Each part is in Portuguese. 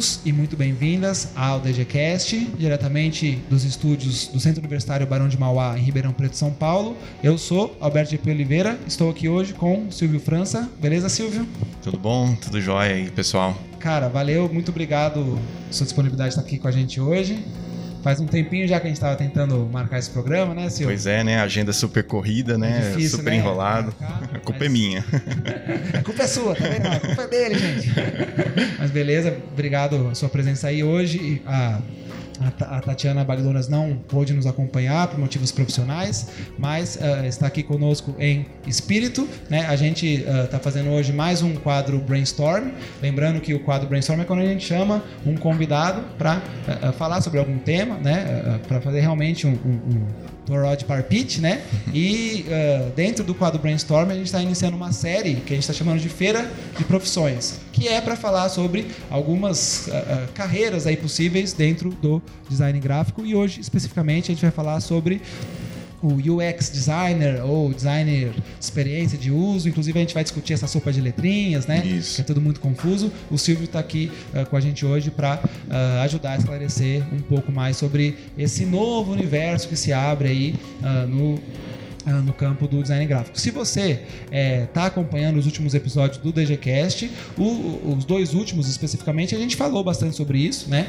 bem-vindos e muito bem-vindas ao DGCast, diretamente dos estúdios do Centro Universitário Barão de Mauá, em Ribeirão Preto, São Paulo. Eu sou Alberto de Oliveira, estou aqui hoje com Silvio França. Beleza, Silvio? Tudo bom? Tudo jóia aí, pessoal? Cara, valeu, muito obrigado sua disponibilidade de estar aqui com a gente hoje. Faz um tempinho já que a gente estava tentando marcar esse programa, né, Silvio? Pois é, né? Agenda super corrida, né? É difícil, super né? enrolado. Marcar, a culpa é mas... é minha. a culpa é sua, tá vendo? A culpa é dele, gente. mas beleza, obrigado a sua presença aí hoje. A a Tatiana Bagdonas não pôde nos acompanhar por motivos profissionais, mas uh, está aqui conosco em espírito. Né? A gente está uh, fazendo hoje mais um quadro Brainstorm. Lembrando que o quadro Brainstorm é quando a gente chama um convidado para uh, uh, falar sobre algum tema, né? para fazer realmente um, um Rod Parpit, né? E uh, dentro do quadro Brainstorm a gente está iniciando uma série que a gente está chamando de Feira de Profissões, que é para falar sobre algumas uh, uh, carreiras aí possíveis dentro do design gráfico e hoje especificamente a gente vai falar sobre o UX designer ou designer de experiência de uso. Inclusive a gente vai discutir essa sopa de letrinhas, né? Isso. Que é tudo muito confuso. O Silvio está aqui uh, com a gente hoje para uh, eh, ajudar a esclarecer um pouco mais sobre esse novo universo que se abre aí uh, no no campo do design gráfico. Se você está acompanhando os últimos episódios do DGCast, o, os dois últimos especificamente, a gente falou bastante sobre isso, né?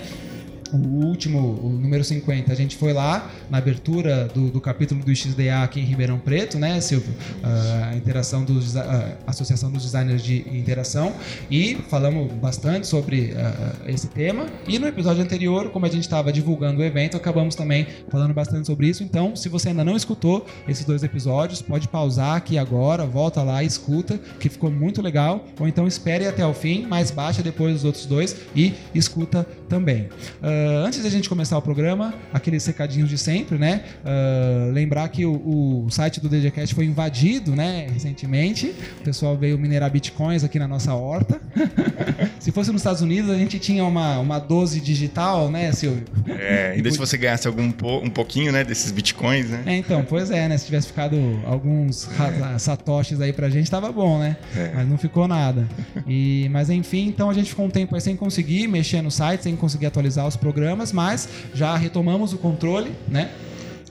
O último, o número 50, a gente foi lá na abertura do, do capítulo do XDA aqui em Ribeirão Preto, né, Silvio? Uh, a interação dos, uh, Associação dos Designers de Interação e falamos bastante sobre uh, esse tema. E no episódio anterior, como a gente estava divulgando o evento, acabamos também falando bastante sobre isso. Então, se você ainda não escutou esses dois episódios, pode pausar aqui agora, volta lá e escuta, que ficou muito legal. Ou então espere até o fim, mas baixa depois os outros dois e escuta também. Uh, Uh, antes da gente começar o programa, aqueles recadinhos de sempre, né? Uh, lembrar que o, o, site do DGCast foi invadido, né? Recentemente. O pessoal veio minerar bitcoins aqui na nossa horta. se fosse nos Estados Unidos, a gente tinha uma, uma 12 digital, né, Silvio? É, ainda se você ganhasse algum um pouquinho, né, desses bitcoins, né? É, então, pois é, né? Se tivesse ficado alguns é. satoshis aí pra gente, tava bom, né? É. Mas não ficou nada. E, mas enfim, então a gente ficou um tempo aí sem conseguir mexer no site, sem conseguir atualizar os programas programas, mas já retomamos o controle, né?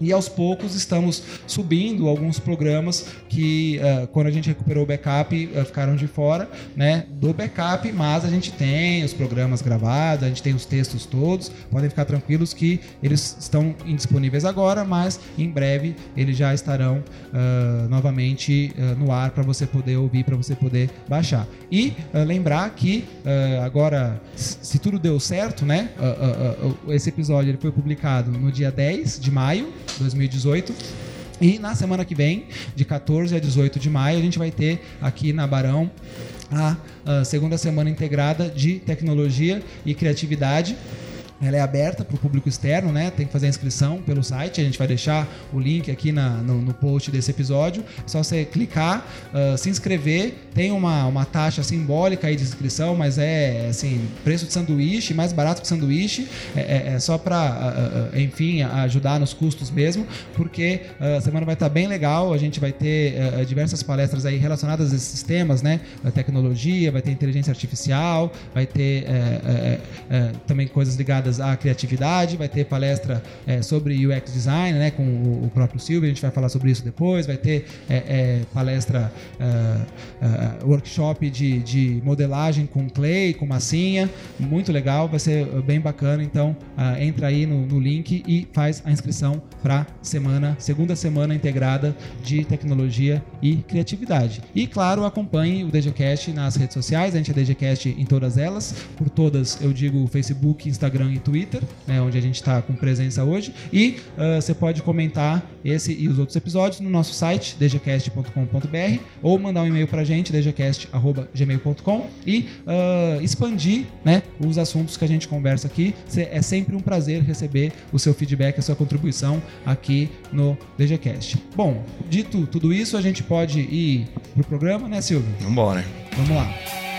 E aos poucos estamos subindo alguns programas que, uh, quando a gente recuperou o backup, uh, ficaram de fora né, do backup, mas a gente tem os programas gravados, a gente tem os textos todos. Podem ficar tranquilos que eles estão indisponíveis agora, mas em breve eles já estarão uh, novamente no ar para você poder ouvir, para você poder baixar. E lembrar que agora, se tudo deu certo, né, esse episódio ele foi publicado no dia 10 de maio 2018. E na semana que vem, de 14 a 18 de maio, a gente vai ter aqui na Barão a, a segunda semana integrada de tecnologia e criatividade. Ela é aberta para o público externo, né? Tem que fazer a inscrição pelo site. A gente vai deixar o link aqui na, no, no post desse episódio. É só você clicar, uh, se inscrever. Tem uma, uma taxa simbólica aí de inscrição, mas é assim, preço de sanduíche, mais barato que sanduíche. É, é, é só para, uh, uh, enfim, ajudar nos custos mesmo, porque a semana vai estar tá bem legal. A gente vai ter diversas palestras aí relacionadas a esses temas, né? A tecnologia, vai ter inteligência artificial, vai ter também coisas ligadas ligadas à criatividade, vai ter palestra é, sobre UX design, né, com o, o, próprio Silvio, a gente vai falar sobre isso depois, vai ter é, é, palestra, uh, uh, workshop de, de, modelagem com clay, com massinha, muito legal, vai ser bem bacana, então uh, entra aí no, no, link e faz a inscrição para semana, segunda semana integrada de tecnologia e criatividade. E claro, acompanhe o DGCast nas redes sociais, a gente é DGCast em todas elas, por todas eu digo Facebook, Instagram e Twitter, né, onde a gente está com presença hoje. E uh, você pode comentar esse e os outros episódios no nosso site, dgcast.com.br, ou mandar um e-mail para a gente, dgcast.gmail.com, e uh, expandir né, os assuntos que a gente conversa aqui. É sempre um prazer receber o seu feedback, a sua contribuição aqui no DGCast. Bom, dito tudo isso, a gente pode ir pro programa, né, Silvio? Vamos embora. Vamos lá.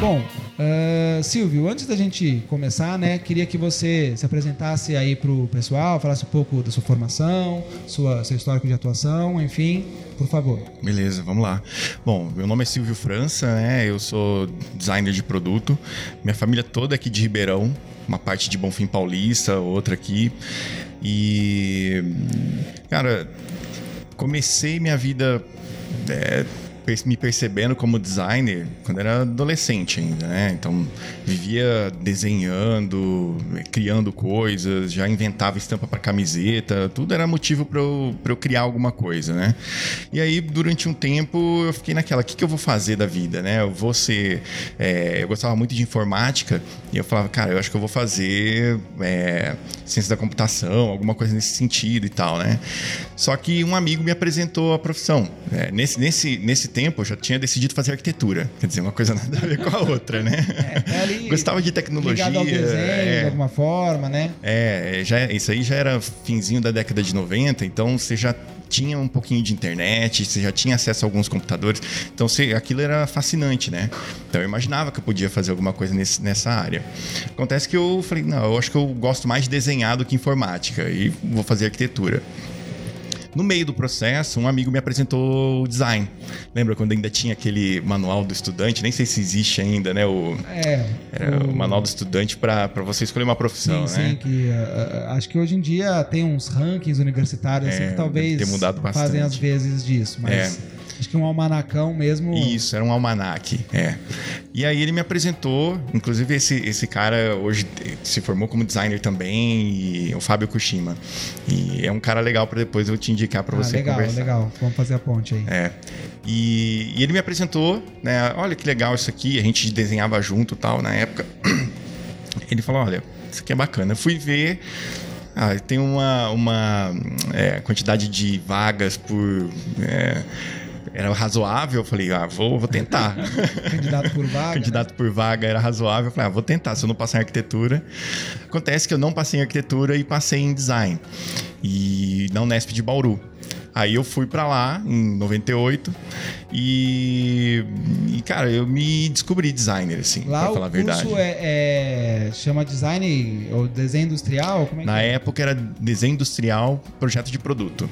Bom, uh, Silvio, antes da gente começar, né, queria que você se apresentasse aí para o pessoal, falasse um pouco da sua formação, sua, seu histórico de atuação, enfim, por favor. Beleza, vamos lá. Bom, meu nome é Silvio França, né? Eu sou designer de produto. Minha família toda é aqui de Ribeirão, uma parte de Bonfim Paulista, outra aqui. E, cara, comecei minha vida é, me percebendo como designer quando era adolescente ainda, né? Então vivia desenhando, criando coisas, já inventava estampa para camiseta, tudo era motivo para eu, eu criar alguma coisa, né? E aí durante um tempo eu fiquei naquela, o que, que eu vou fazer da vida, né? Eu vou ser, é, eu gostava muito de informática e eu falava, cara, eu acho que eu vou fazer é, ciência da computação, alguma coisa nesse sentido e tal, né? Só que um amigo me apresentou a profissão. É, nesse, nesse, nesse tempo eu já tinha decidido fazer arquitetura. Quer dizer, uma coisa nada a ver com a outra, né? É, é ali, Gostava de tecnologia. Ligado ao desenho, é, de alguma forma, né? É, já, isso aí já era finzinho da década de 90, então você já tinha um pouquinho de internet, você já tinha acesso a alguns computadores. Então você, aquilo era fascinante, né? Então eu imaginava que eu podia fazer alguma coisa nesse, nessa área. Acontece que eu falei, não, eu acho que eu gosto mais de desenhar do que informática e vou fazer arquitetura. No meio do processo, um amigo me apresentou o design. Lembra quando ainda tinha aquele manual do estudante? Nem sei se existe ainda, né? O, é. Era o, o manual do estudante para você escolher uma profissão, sim, né? Sim, que uh, acho que hoje em dia tem uns rankings universitários assim, é, assim, que talvez fazem às vezes disso, mas. É. Acho que um almanacão mesmo. Isso, era um almanaque, é. E aí ele me apresentou, inclusive esse, esse cara hoje se formou como designer também, e o Fábio Kushima. E é um cara legal para depois eu te indicar para ah, você legal, conversar. Legal, legal. Vamos fazer a ponte aí. É. E, e, ele me apresentou, né? Olha que legal isso aqui, a gente desenhava junto tal na época. Ele falou, olha, isso aqui é bacana. Eu fui ver, ah, tem uma, uma é, quantidade de vagas por... É, era razoável, eu falei, ah, vou, vou tentar. Candidato por vaga. Candidato por vaga era razoável, eu falei, ah, vou tentar, se eu não passar em arquitetura. Acontece que eu não passei em arquitetura e passei em design. E na Unesp de Bauru. Aí eu fui para lá em 98 e, e, cara, eu me descobri designer, assim, lá pra falar a verdade. O curso é, é, chama design ou desenho industrial? É Na é? época era desenho industrial, projeto de produto.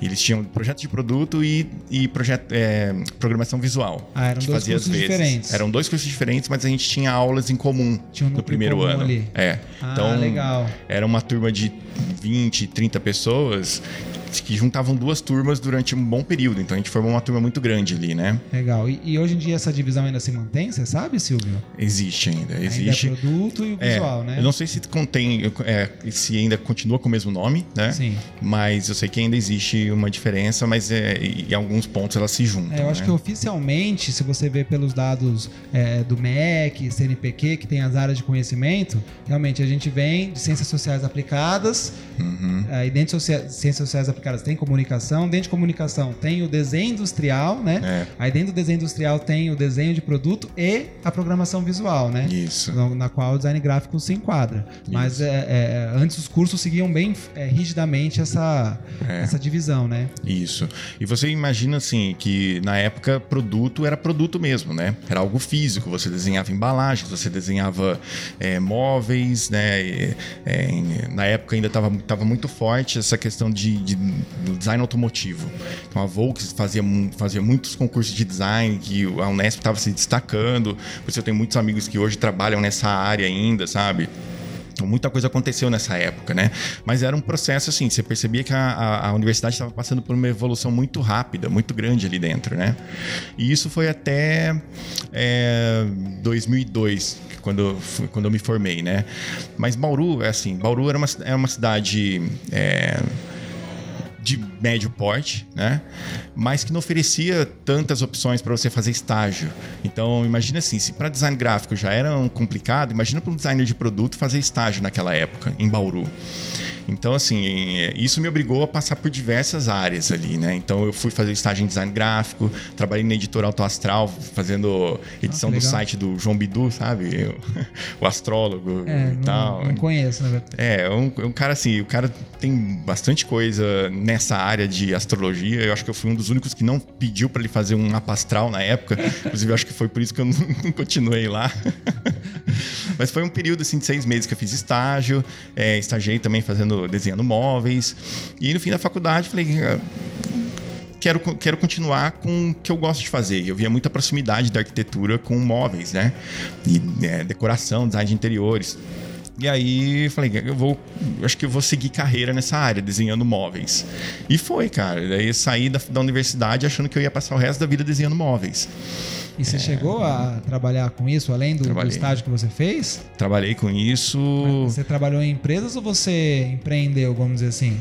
Eles tinham projeto de produto e, e projeto, é, programação visual. Ah, eram dois cursos diferentes. Eram dois cursos diferentes, mas a gente tinha aulas em comum um no primeiro ano. Ali. É. Ah, então, legal. Era uma turma de 20, 30 pessoas que juntavam duas turmas durante um bom período. Então a gente formou uma turma muito grande ali, né? Legal. E, e hoje em dia essa divisão ainda se mantém, você sabe, Silvio? Existe ainda. Existe. Ainda é produto e o é, visual, né? Eu não sei se contém, é, se ainda continua com o mesmo nome, né? Sim. Mas eu sei que ainda existe uma diferença, mas é, em alguns pontos elas se juntam. É, eu acho né? que oficialmente, se você ver pelos dados é, do MEC, CNPq, que tem as áreas de conhecimento, realmente a gente vem de ciências sociais aplicadas, uhum. aí dentro de ciências sociais aplicadas caras, tem comunicação, dentro de comunicação tem o desenho industrial, né? É. Aí dentro do desenho industrial tem o desenho de produto e a programação visual, né? Isso. Na qual o design gráfico se enquadra. Isso. Mas é, é, antes os cursos seguiam bem é, rigidamente essa, é. essa divisão, né? Isso. E você imagina assim que na época produto era produto mesmo, né? Era algo físico. Você desenhava embalagens, você desenhava é, móveis, né? Na época ainda estava tava muito forte essa questão de, de design automotivo. Então a Volks fazia, fazia muitos concursos de design, que a Unesp estava se destacando. Por isso eu tenho muitos amigos que hoje trabalham nessa área ainda, sabe? Então, muita coisa aconteceu nessa época, né? Mas era um processo assim, você percebia que a, a, a universidade estava passando por uma evolução muito rápida, muito grande ali dentro, né? E isso foi até é, 2002, quando, quando eu me formei, né? Mas Bauru, é assim, Bauru era uma, era uma cidade... É, de médio porte, né? Mas que não oferecia tantas opções para você fazer estágio. Então, imagina assim, se para design gráfico já era um complicado, imagina para um designer de produto fazer estágio naquela época em Bauru. Então, assim, isso me obrigou a passar por diversas áreas ali, né? Então, eu fui fazer estágio em design gráfico, trabalhei na editora Auto Astral, fazendo edição ah, do site do João Bidu, sabe? Eu, o astrólogo é, e tal. Não conheço, na verdade. É, é um, é um cara assim, o cara tem bastante coisa nessa área de astrologia. Eu acho que eu fui um dos únicos que não pediu para ele fazer um mapa astral na época. Inclusive, eu acho que foi por isso que eu não, não continuei lá. Mas foi um período assim, de seis meses que eu fiz estágio, é, estagiei também fazendo, desenhando móveis. E no fim da faculdade falei. Ah, quero, quero continuar com o que eu gosto de fazer. Eu via muita proximidade da arquitetura com móveis, né? E é, decoração, design de interiores. E aí falei, eu vou, acho que eu vou seguir carreira nessa área, desenhando móveis. E foi, cara. Daí eu saí da, da universidade achando que eu ia passar o resto da vida desenhando móveis. E você é... chegou a trabalhar com isso, além do, do, estágio que você fez? Trabalhei com isso. Mas você trabalhou em empresas ou você empreendeu, vamos dizer assim?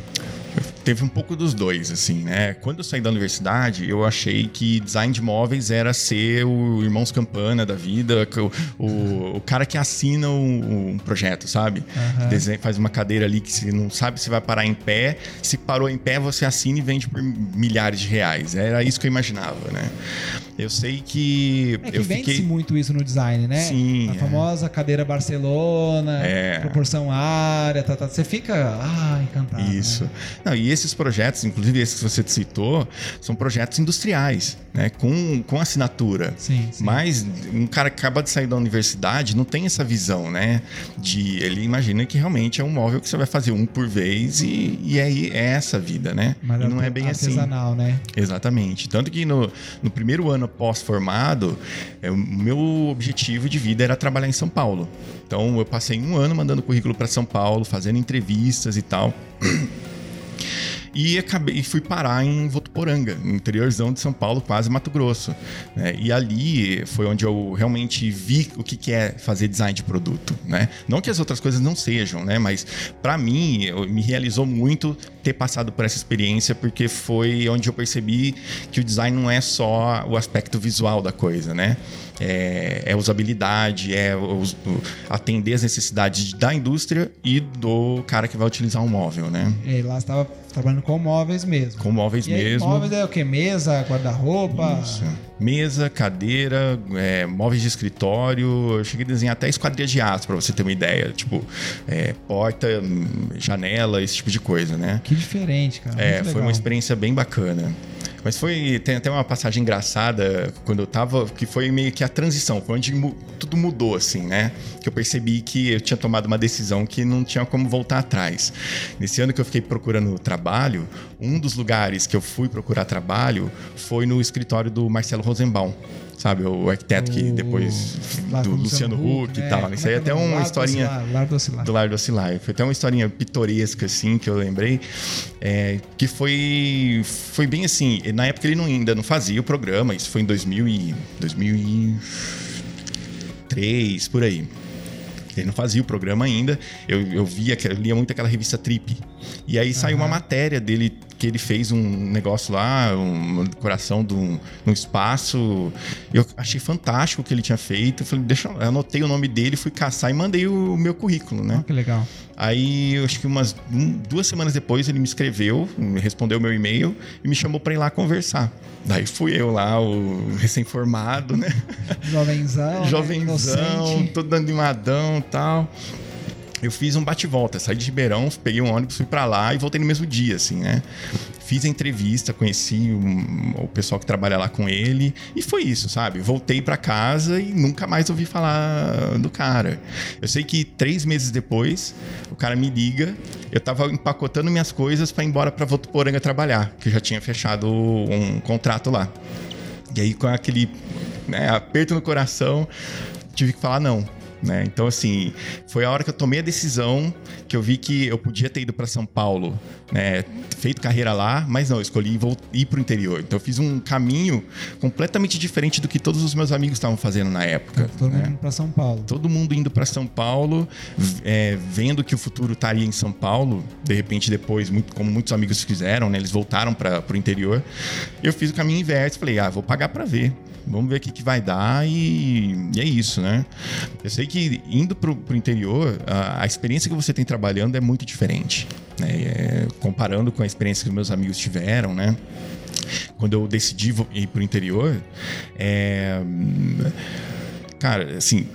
Teve um pouco dos dois, assim, né? Quando eu saí da universidade, eu achei que design de móveis era ser o Irmãos Campana da vida, o, o, o cara que assina um, um projeto, sabe? Uhum. Desenha, faz uma cadeira ali que você não sabe se vai parar em pé. Se parou em pé, você assina e vende por milhares de reais. Era isso que eu imaginava, né? Eu sei que. É que eu fiquei... muito isso no design, né? Sim. A é. famosa cadeira Barcelona, é. proporção área, tá, tá. Você fica ah, encantado. Isso. Né? Não, e esses projetos, inclusive esses que você citou, são projetos industriais, né? Com, com assinatura. Sim, sim. Mas um cara que acaba de sair da universidade não tem essa visão, né? De ele imagina que realmente é um móvel que você vai fazer um por vez e, e aí é essa a vida, né? Mas e não é bem artesanal, assim. né? Exatamente. Tanto que no, no primeiro ano pós-formado, é, o meu objetivo de vida era trabalhar em São Paulo. Então eu passei um ano mandando currículo para São Paulo, fazendo entrevistas e tal. E acabei, fui parar em Votuporanga, interiorzão de São Paulo, quase Mato Grosso. Né? E ali foi onde eu realmente vi o que é fazer design de produto. Né? Não que as outras coisas não sejam, né? mas para mim me realizou muito ter passado por essa experiência, porque foi onde eu percebi que o design não é só o aspecto visual da coisa, né? é, é usabilidade, é os, atender as necessidades da indústria e do cara que vai utilizar um móvel, né? E lá estava trabalhando com móveis mesmo. Com móveis e mesmo. Aí, móveis é o que? Mesa, guarda-roupa? Mesa, cadeira, é, móveis de escritório. Eu cheguei a desenhar até esquadria de aço, para você ter uma ideia. Tipo, é, porta, janela, esse tipo de coisa, né? Que diferente, cara. É, foi uma experiência bem bacana. Mas foi. Tem até uma passagem engraçada quando eu tava, que foi meio que a transição, foi onde mu tudo mudou, assim, né? Que eu percebi que eu tinha tomado uma decisão que não tinha como voltar atrás. Nesse ano que eu fiquei procurando trabalho, um dos lugares que eu fui procurar trabalho foi no escritório do Marcelo Rosenbaum sabe? O arquiteto que depois do Luciano Huck, né? e tal. Isso aí é até uma historinha do Ocilar. do Lar do Ocilar. Foi até uma historinha pitoresca assim que eu lembrei, é, que foi foi bem assim. Na época ele não, ainda não fazia o programa. Isso foi em 2000 e 2003 por aí. Ele não fazia o programa ainda. Eu, eu via, eu lia muito aquela revista Trip. E aí saiu uma matéria dele que ele fez um negócio lá, uma decoração de um, um espaço. Eu achei fantástico o que ele tinha feito. Eu falei, deixa eu anotei o nome dele, fui caçar e mandei o meu currículo, né? Oh, que legal. Aí, acho que umas um, duas semanas depois, ele me escreveu, me respondeu meu e-mail e me chamou para ir lá conversar. Daí fui eu lá, o recém-formado, né? Jovenzão. Né? Jovenzão, né? todo animadão e tal eu fiz um bate-volta, saí de Ribeirão, peguei um ônibus, fui para lá e voltei no mesmo dia, assim, né? Fiz a entrevista, conheci o, o pessoal que trabalha lá com ele e foi isso, sabe? Voltei para casa e nunca mais ouvi falar do cara. Eu sei que três meses depois, o cara me liga, eu tava empacotando minhas coisas para ir embora para Votuporanga trabalhar, que eu já tinha fechado um contrato lá. E aí, com aquele né, aperto no coração, tive que falar não né? Então, assim, foi a hora que eu tomei a decisão que eu vi que eu podia ter ido para São Paulo, né? Feito carreira lá, mas não, eu escolhi ir para o interior. Então, eu fiz um caminho completamente diferente do que todos os meus amigos estavam fazendo na época. Todo né? mundo indo para São Paulo. Todo mundo indo para São Paulo, é, vendo que o futuro estaria em São Paulo. De repente, depois, muito, como muitos amigos fizeram, né? Eles voltaram para o interior. Eu fiz o caminho inverso. Falei, ah, vou pagar para ver. Vamos ver o que, que vai dar e, e, é isso, né? Eu sei que indo para o interior, a, a, experiência que você tem trabalhando é muito diferente. Né? É, comparando com a experiência que meus amigos tiveram, né? Quando eu decidi ir para o interior, é... cara, assim,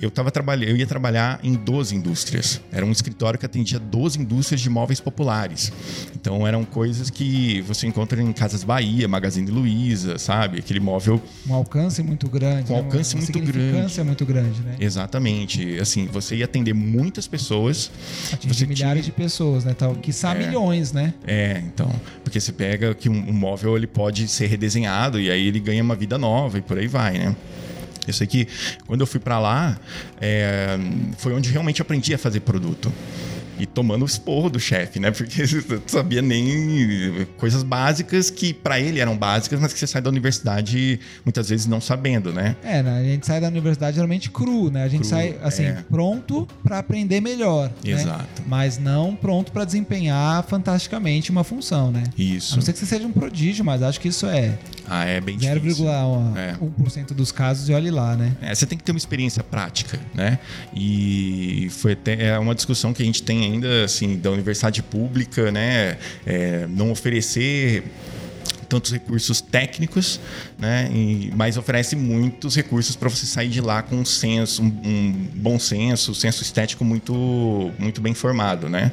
eu tava trabalhando, eu ia trabalhar em 12 indústrias. Era um escritório que atendia 12 indústrias de móveis populares. Então eram coisas que você encontra em Casas Bahia, Magazine Luiza, sabe? Aquele móvel um alcance muito grande, com um alcance né? muito grande. é muito grande, né? Exatamente. Assim, você ia atender muitas pessoas, atingir milhares tinha... de pessoas, né? Tal, que são é, milhões, né? É, então, porque você pega que um, um móvel ele pode ser redesenhado e aí ele ganha uma vida nova e por aí vai, né? Sei que quando eu fui para lá, é, foi onde realmente aprendi a fazer produto e tomando o esporro do chefe, né? Porque não sabia nem coisas básicas que para ele eram básicas, mas que você sai da universidade muitas vezes não sabendo, né? É, né? a gente sai da universidade geralmente cru, né? A gente cru, sai assim é. pronto para aprender melhor, né? Exato. Né? Mas não pronto para desempenhar fantasticamente uma função, né? Isso. A não ser que você seja um prodígio, mas acho que isso é ah, é bem 0,1% é. dos casos e olhe lá, né? É, você tem que ter uma experiência prática, né? E foi até é uma discussão que a gente tem ainda, assim, da universidade pública, né? É, não oferecer tantos recursos técnicos, né? E, mas oferece muitos recursos para você sair de lá com um senso, um, um bom senso, um senso estético muito, muito bem formado, né?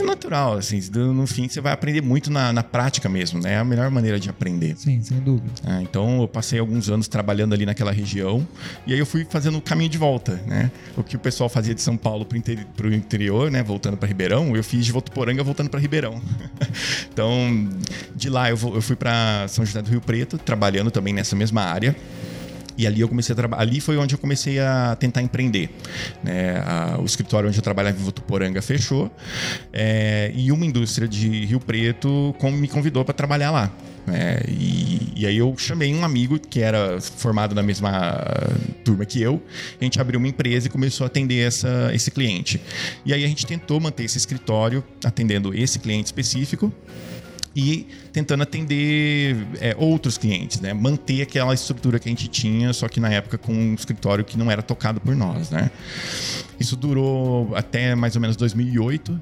É natural, assim, no fim você vai aprender muito na, na prática mesmo, né? É a melhor maneira de aprender. Sim, sem dúvida. É, então eu passei alguns anos trabalhando ali naquela região e aí eu fui fazendo o caminho de volta, né? O que o pessoal fazia de São Paulo para o interior, né? Voltando para Ribeirão, eu fiz de Votuporanga voltando para Ribeirão. então, de lá eu, eu fui para São José do Rio Preto, trabalhando também nessa mesma área. E ali eu comecei a trabalhar. Ali foi onde eu comecei a tentar empreender. Né? A, o escritório onde eu trabalhava em Votuporanga fechou. É, e uma indústria de Rio Preto me convidou para trabalhar lá. É, e, e, aí eu chamei um amigo que era formado na mesma turma que eu, a gente abriu uma empresa e começou a atender essa, esse cliente. E aí a gente tentou manter esse escritório atendendo esse cliente específico e tentando atender é, outros clientes, né? Manter aquela estrutura que a gente tinha, só que na época com um escritório que não era tocado por nós, né? Isso durou até mais ou menos 2008,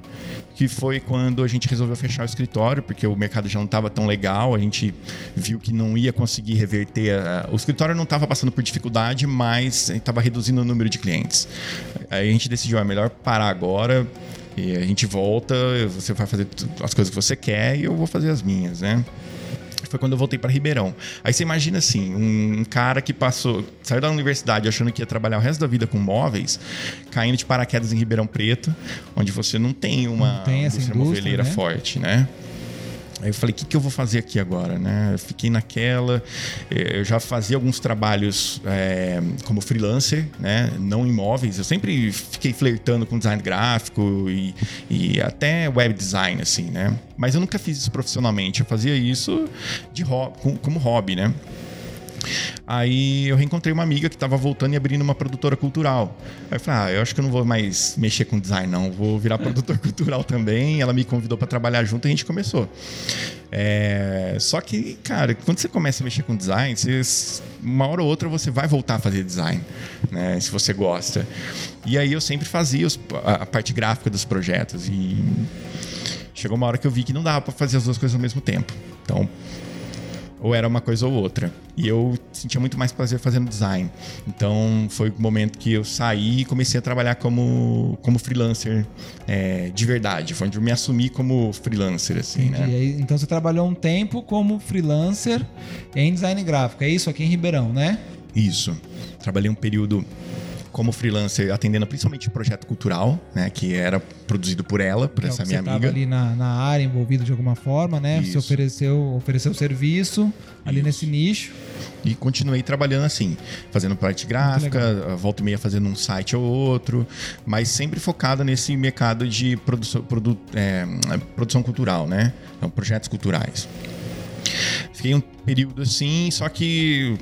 que foi quando a gente resolveu fechar o escritório, porque o mercado já não estava tão legal, a gente viu que não ia conseguir reverter. A... O escritório não estava passando por dificuldade, mas estava reduzindo o número de clientes. Aí a gente decidiu, é melhor parar agora, e a gente volta, você vai fazer as coisas que você quer e eu vou fazer as minhas, né? Foi quando eu voltei para Ribeirão. Aí você imagina assim, um cara que passou, saiu da universidade achando que ia trabalhar o resto da vida com móveis, caindo de paraquedas em Ribeirão Preto, onde você não tem uma não tem indústria, indústria moveleira né? forte, né? Aí eu falei, o que, que eu vou fazer aqui agora? Né? Eu fiquei naquela. Eh, eu já fazia alguns trabalhos é, como freelancer, né? não imóveis. Eu sempre fiquei flertando com design gráfico e, e até web design, assim, né? Mas eu nunca fiz isso profissionalmente. Eu fazia isso de como hobby, né? Aí eu reencontrei uma amiga que estava voltando e abrindo uma produtora cultural. Aí eu falei, ah, eu acho que eu não vou mais mexer com design, não. Vou virar produtor cultural também. Ela me convidou para trabalhar junto e a gente começou. É... Só que, cara, quando você começa a mexer com design, você... uma hora ou outra você vai voltar a fazer design, né? Se você gosta. E aí eu sempre fazia os... a parte gráfica dos projetos. E chegou uma hora que eu vi que não dava para fazer as duas coisas ao mesmo tempo. Então, ou era uma coisa ou outra. E eu sentia muito mais prazer fazendo design. Então foi o momento que eu saí e comecei a trabalhar como, como freelancer é, de verdade. Foi onde eu me assumi como freelancer, assim, né? Aí, então você trabalhou um tempo como freelancer em design gráfico. É isso aqui em Ribeirão, né? Isso. Trabalhei um período como freelancer, atendendo principalmente projeto cultural, né? Que era produzido por ela, por então, essa minha amiga. ali na, na, área, envolvido de alguma forma, né? Isso. Você ofereceu, ofereceu serviço ali Isso. nesse nicho. E continuei trabalhando assim, fazendo parte gráfica, volta e meia fazendo um site ou outro, mas sempre focado nesse mercado de produção, produ, é, produção cultural, né? Então, projetos culturais. Fiquei um período assim, só que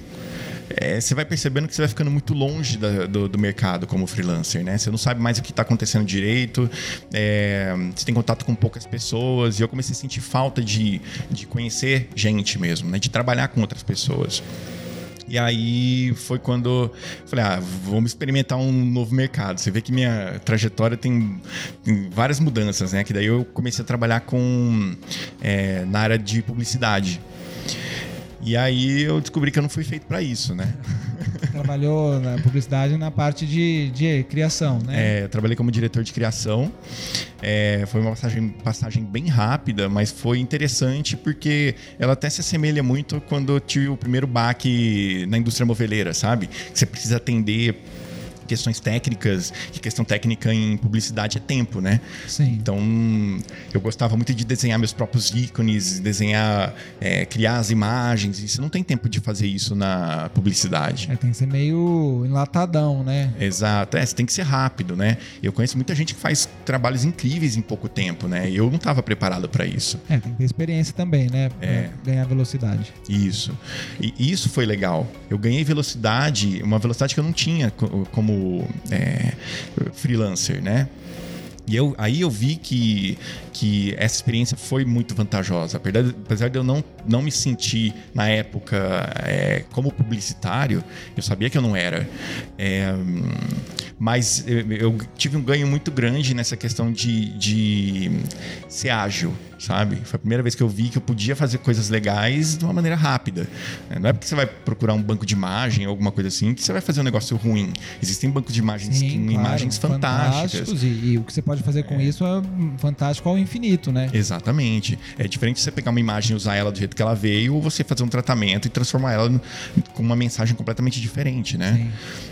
é, você vai percebendo que você vai ficando muito longe da, do, do, mercado como freelancer, né? Você não sabe mais o que está acontecendo direito, é, você tem contato com poucas pessoas, e eu comecei a sentir falta de, de conhecer gente mesmo, né? De trabalhar com outras pessoas. E aí foi quando falei, ah, vamos experimentar um novo mercado. Você vê que minha trajetória tem, tem várias mudanças, né? Que daí eu comecei a trabalhar com é, na área de publicidade. E aí eu descobri que eu não fui feito para isso, né? trabalhou na publicidade na parte de, de criação, né? É, eu trabalhei como diretor de criação. É, foi uma passagem, passagem bem rápida, mas foi interessante porque ela até se assemelha muito quando eu tive o primeiro baque na indústria moveleira, sabe? Você precisa atender questões técnicas, e questão técnica em publicidade é tempo, né? Sim. Então, eu gostava muito de desenhar meus próprios ícones, desenhar, é, criar as imagens, e você não tem tempo de fazer isso na publicidade. É, tem que ser meio enlatadão, né? Exato, é, você tem que ser rápido, né? Eu conheço muita gente que faz trabalhos incríveis em pouco tempo, né? Eu não estava preparado para isso. É, tem que ter experiência também, né? Pra É. ganhar velocidade. Isso. E isso foi legal. Eu ganhei velocidade, uma velocidade que eu não tinha co- como é, freelancer, né? E eu, aí eu vi que, que essa experiência foi muito vantajosa. Apesar de, eu não, não me sentir, na época, é, como publicitário, eu sabia que eu não era. É, mas eu, eu tive um ganho muito grande nessa questão de, de ser ágil, sabe? Foi a primeira vez que eu vi que eu podia fazer coisas legais de uma maneira rápida. Não é porque você vai procurar um banco de imagem ou alguma coisa assim que você vai fazer um negócio ruim. Existem bancos de imagens com claro, imagens fantásticas. E, e o que você pode fazer com isso é fantástico ao infinito, né? Exatamente. É diferente você pegar uma imagem e usar ela do jeito que ela veio, ou você fazer um tratamento e transformar ela com uma mensagem completamente diferente, né? Sim.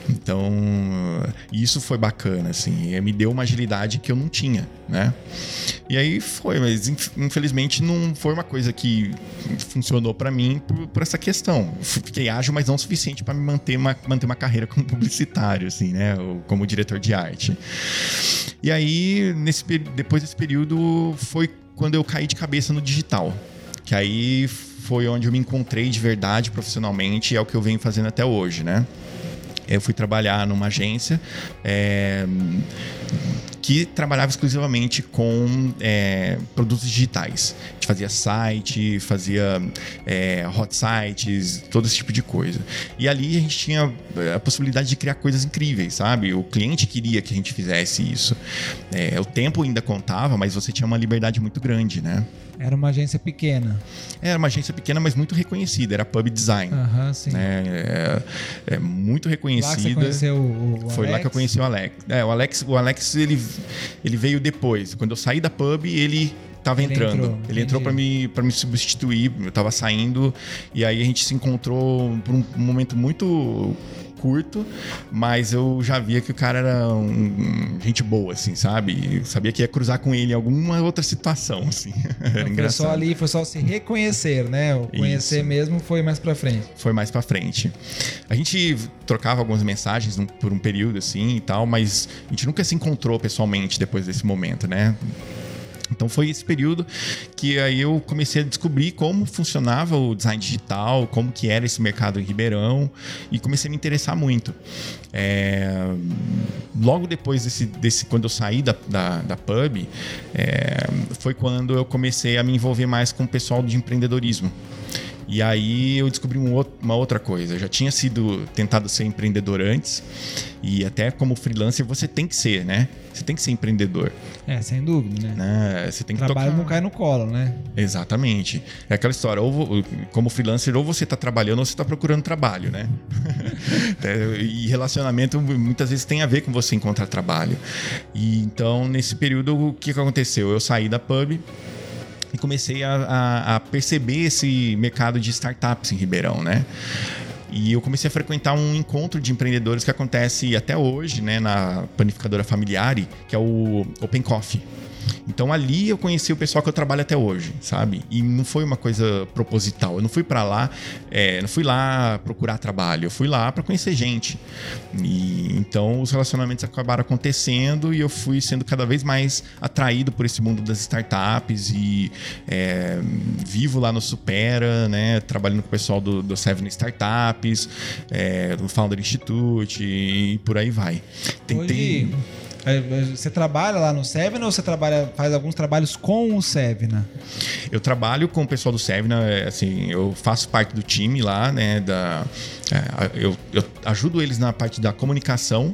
Então, isso foi bacana, assim. Me deu uma agilidade que eu não tinha, né? E aí foi, mas inf- infelizmente não foi uma coisa que funcionou pra mim por, por essa questão. Fiquei ágil, mas não o suficiente pra me manter uma, manter uma carreira como publicitário, assim, né? Ou como diretor de arte. E aí, nesse, depois desse período, foi quando eu caí de cabeça no digital. Que aí foi onde eu me encontrei de verdade profissionalmente e é o que eu venho fazendo até hoje, né? Eu fui trabalhar numa agência é, que trabalhava exclusivamente com é, produtos digitais. A gente fazia site, fazia é, hot sites, todo esse tipo de coisa. E ali a gente tinha é, a possibilidade de criar coisas incríveis, sabe? O cliente queria que a gente fizesse isso. É, o tempo ainda contava, mas você tinha uma liberdade muito grande, né? Era uma agência pequena. Era uma agência pequena, mas muito reconhecida. Era Pub Design. Aham, sim. né? É, é muito Lá que você reconhecida. o, o Foi lá que eu conheci o Alex. É, o Alex, o Alex ele, ele veio depois. Quando eu saí da pub, ele tava Ele entrando. entrou, ele entrou para me para me substituir. Eu tava saindo e aí a gente se encontrou por um momento muito curto, mas eu já via que o cara era um, um- gente boa, assim, sabe? Eu sabia que ia cruzar com ele em alguma outra situação, assim. Era foi engraçado. só ali, foi só se reconhecer, né? O conhecer Isso. mesmo foi mais pra frente. foi mais pra frente. A gente trocava algumas mensagens por um período assim e tal, mas a gente nunca se encontrou pessoalmente depois desse momento, né? Então foi esse período que aí eu comecei a descobrir como funcionava o design digital, como que era esse mercado em Ribeirão e comecei a me interessar muito. É, logo depois desse, desse quando eu saí da, da, da pub, é, foi quando eu comecei a me envolver mais com o pessoal de empreendedorismo. E aí eu descobri um outro- uma outra coisa. Eu já tinha sido tentado ser empreendedor antes e até como freelancer você tem que ser, né? Você tem que ser empreendedor, É, sem dúvida, né? né? Você tem que Trabalho tocar... não cai no colo, né? Exatamente. É aquela história, ou como freelancer, ou você está trabalhando ou você está procurando trabalho, né? É, e relacionamento muitas vezes tem a ver com você encontrar trabalho. E então, nesse período, o que aconteceu? Eu saí da pub e comecei a, a- a perceber esse mercado de startups em Ribeirão, né? E eu comecei a frequentar um encontro de empreendedores que acontece até hoje, né, na panificadora Familiari, que é o Open Coffee. Então ali eu conheci o pessoal que eu trabalho até hoje, sabe? E não foi uma coisa proposital. Eu não fui pra lá, é, não fui lá procurar trabalho. Eu fui lá pra conhecer gente. E então os relacionamentos acabaram acontecendo e eu fui sendo cada vez mais atraído por esse mundo das startups e é, vivo lá no Supera, né? Trabalhando com o pessoal do, do Seven Startups, é, do Founder Institute e por aí vai. Hoje, é, você trabalha lá no Sevena ou você trabalha, faz alguns trabalhos com o Sevena? Eu trabalho com o pessoal do Sevna, é, assim, eu faço parte do time lá, né? Da, é, eu, eu ajudo eles na parte da comunicação,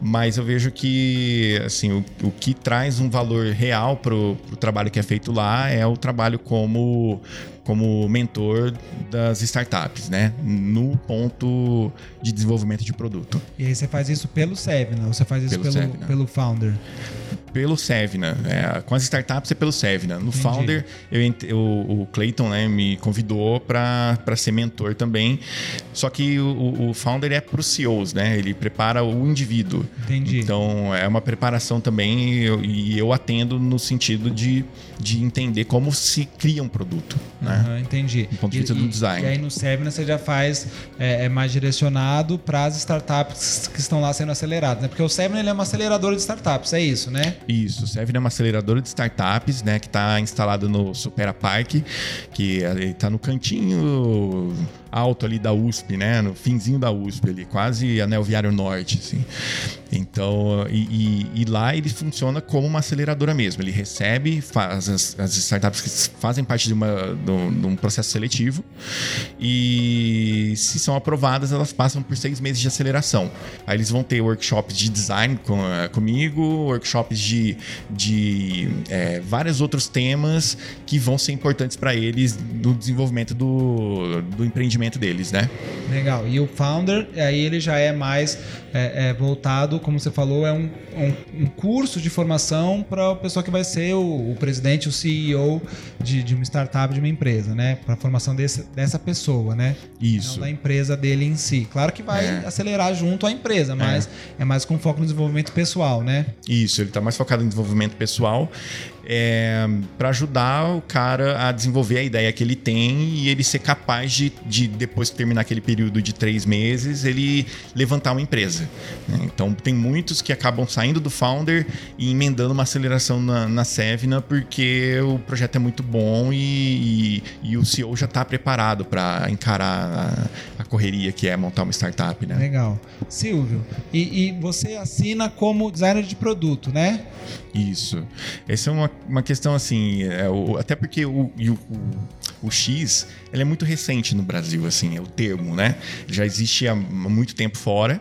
mas eu vejo que assim, o, o que traz um valor real pro, pro trabalho que é feito lá é o trabalho como como mentor das startups, né? No ponto de desenvolvimento de produto. E aí você faz isso pelo Sevna, ou você faz isso pelo, pelo, pelo Founder? Pelo Sevna. É, com as startups é pelo Sevna. No Entendi. Founder, eu, eu, o Clayton né, me convidou para ser mentor também. Só que o, o Founder é para os CEOs, né? Ele prepara o indivíduo. Entendi. Então é uma preparação também e eu, e eu atendo no sentido de, de entender como se cria um produto. Né? Uhum, entendi. Do ponto de vista e, do design. E aí no Sevna você já faz é, é mais direcionado para as startups que estão lá sendo aceleradas, né? Porque o Sevna ele é uma aceleradora de startups, é isso, né? Isso, Sevna é uma aceleradora de startups, né? Que está instalado no Supera Park, que está no cantinho alto ali da USP, né? No finzinho da USP ali, quase anel viário norte, assim. Então, e, e, e, lá ele funciona como uma aceleradora mesmo. Ele recebe faz as, as startups que fazem parte de, uma, de, um, de, um, processo seletivo e se são aprovadas, elas passam por seis meses de aceleração. Aí eles vão ter workshops de design com, comigo, workshops de, de é, vários outros temas que vão ser importantes para eles no desenvolvimento do, do empreendimento deles, né? Legal. E o founder, aí ele já é mais é, é voltado como você falou, é um, um, um curso de formação para a pessoa que vai ser o, o presidente, o CEO de, de, uma startup, de uma empresa, né? Para a formação desse, dessa pessoa, né? Isso. Não da empresa dele em si. Claro que vai é. acelerar junto à empresa, mas é. é mais com foco no desenvolvimento pessoal, né? Isso, ele está mais focado em desenvolvimento pessoal é, para ajudar o cara a desenvolver a ideia que ele tem e ele ser capaz de, de, depois que terminar aquele período de três meses, ele levantar uma empresa. Né? Então, tem muitos que acabam saindo do founder e emendando uma aceleração na, na Sevna porque o projeto é muito bom e, e, e o CEO já está preparado para encarar a, a, correria que é montar uma startup. Né? Legal. Silvio, e, e você assina como designer de produto, né? Isso. Essa é uma, uma questão assim, é, o, até porque o, o, o, X ele é muito recente no Brasil, assim, é o termo, né? Já existe há muito tempo fora,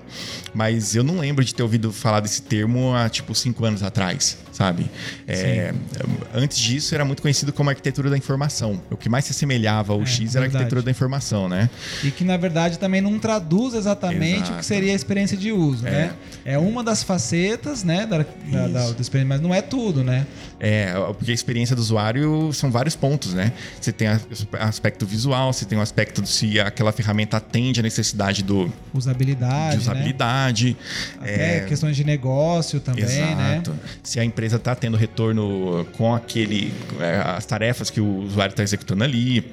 mas eu não lembro de ter ouvido falar desse termo há tipo cinco anos atrás sabe? É, antes disso era muito conhecido como arquitetura da informação. O que mais se assemelhava ao é, X era a arquitetura da informação, né? E que na verdade também não traduz exatamente Exato. o que seria a experiência de uso, é. né? É uma das facetas, né, da, da, da, da experiência, mas não é tudo, né? É, porque a experiência do usuário são vários pontos, né? Você tem o aspecto visual, você tem o aspecto de se aquela ferramenta atende a necessidade do usabilidade, de usabilidade, né? É... questões de negócio também, né? Exato. né? Se a empresa está tendo retorno com aquele é, as tarefas que o usuário está executando ali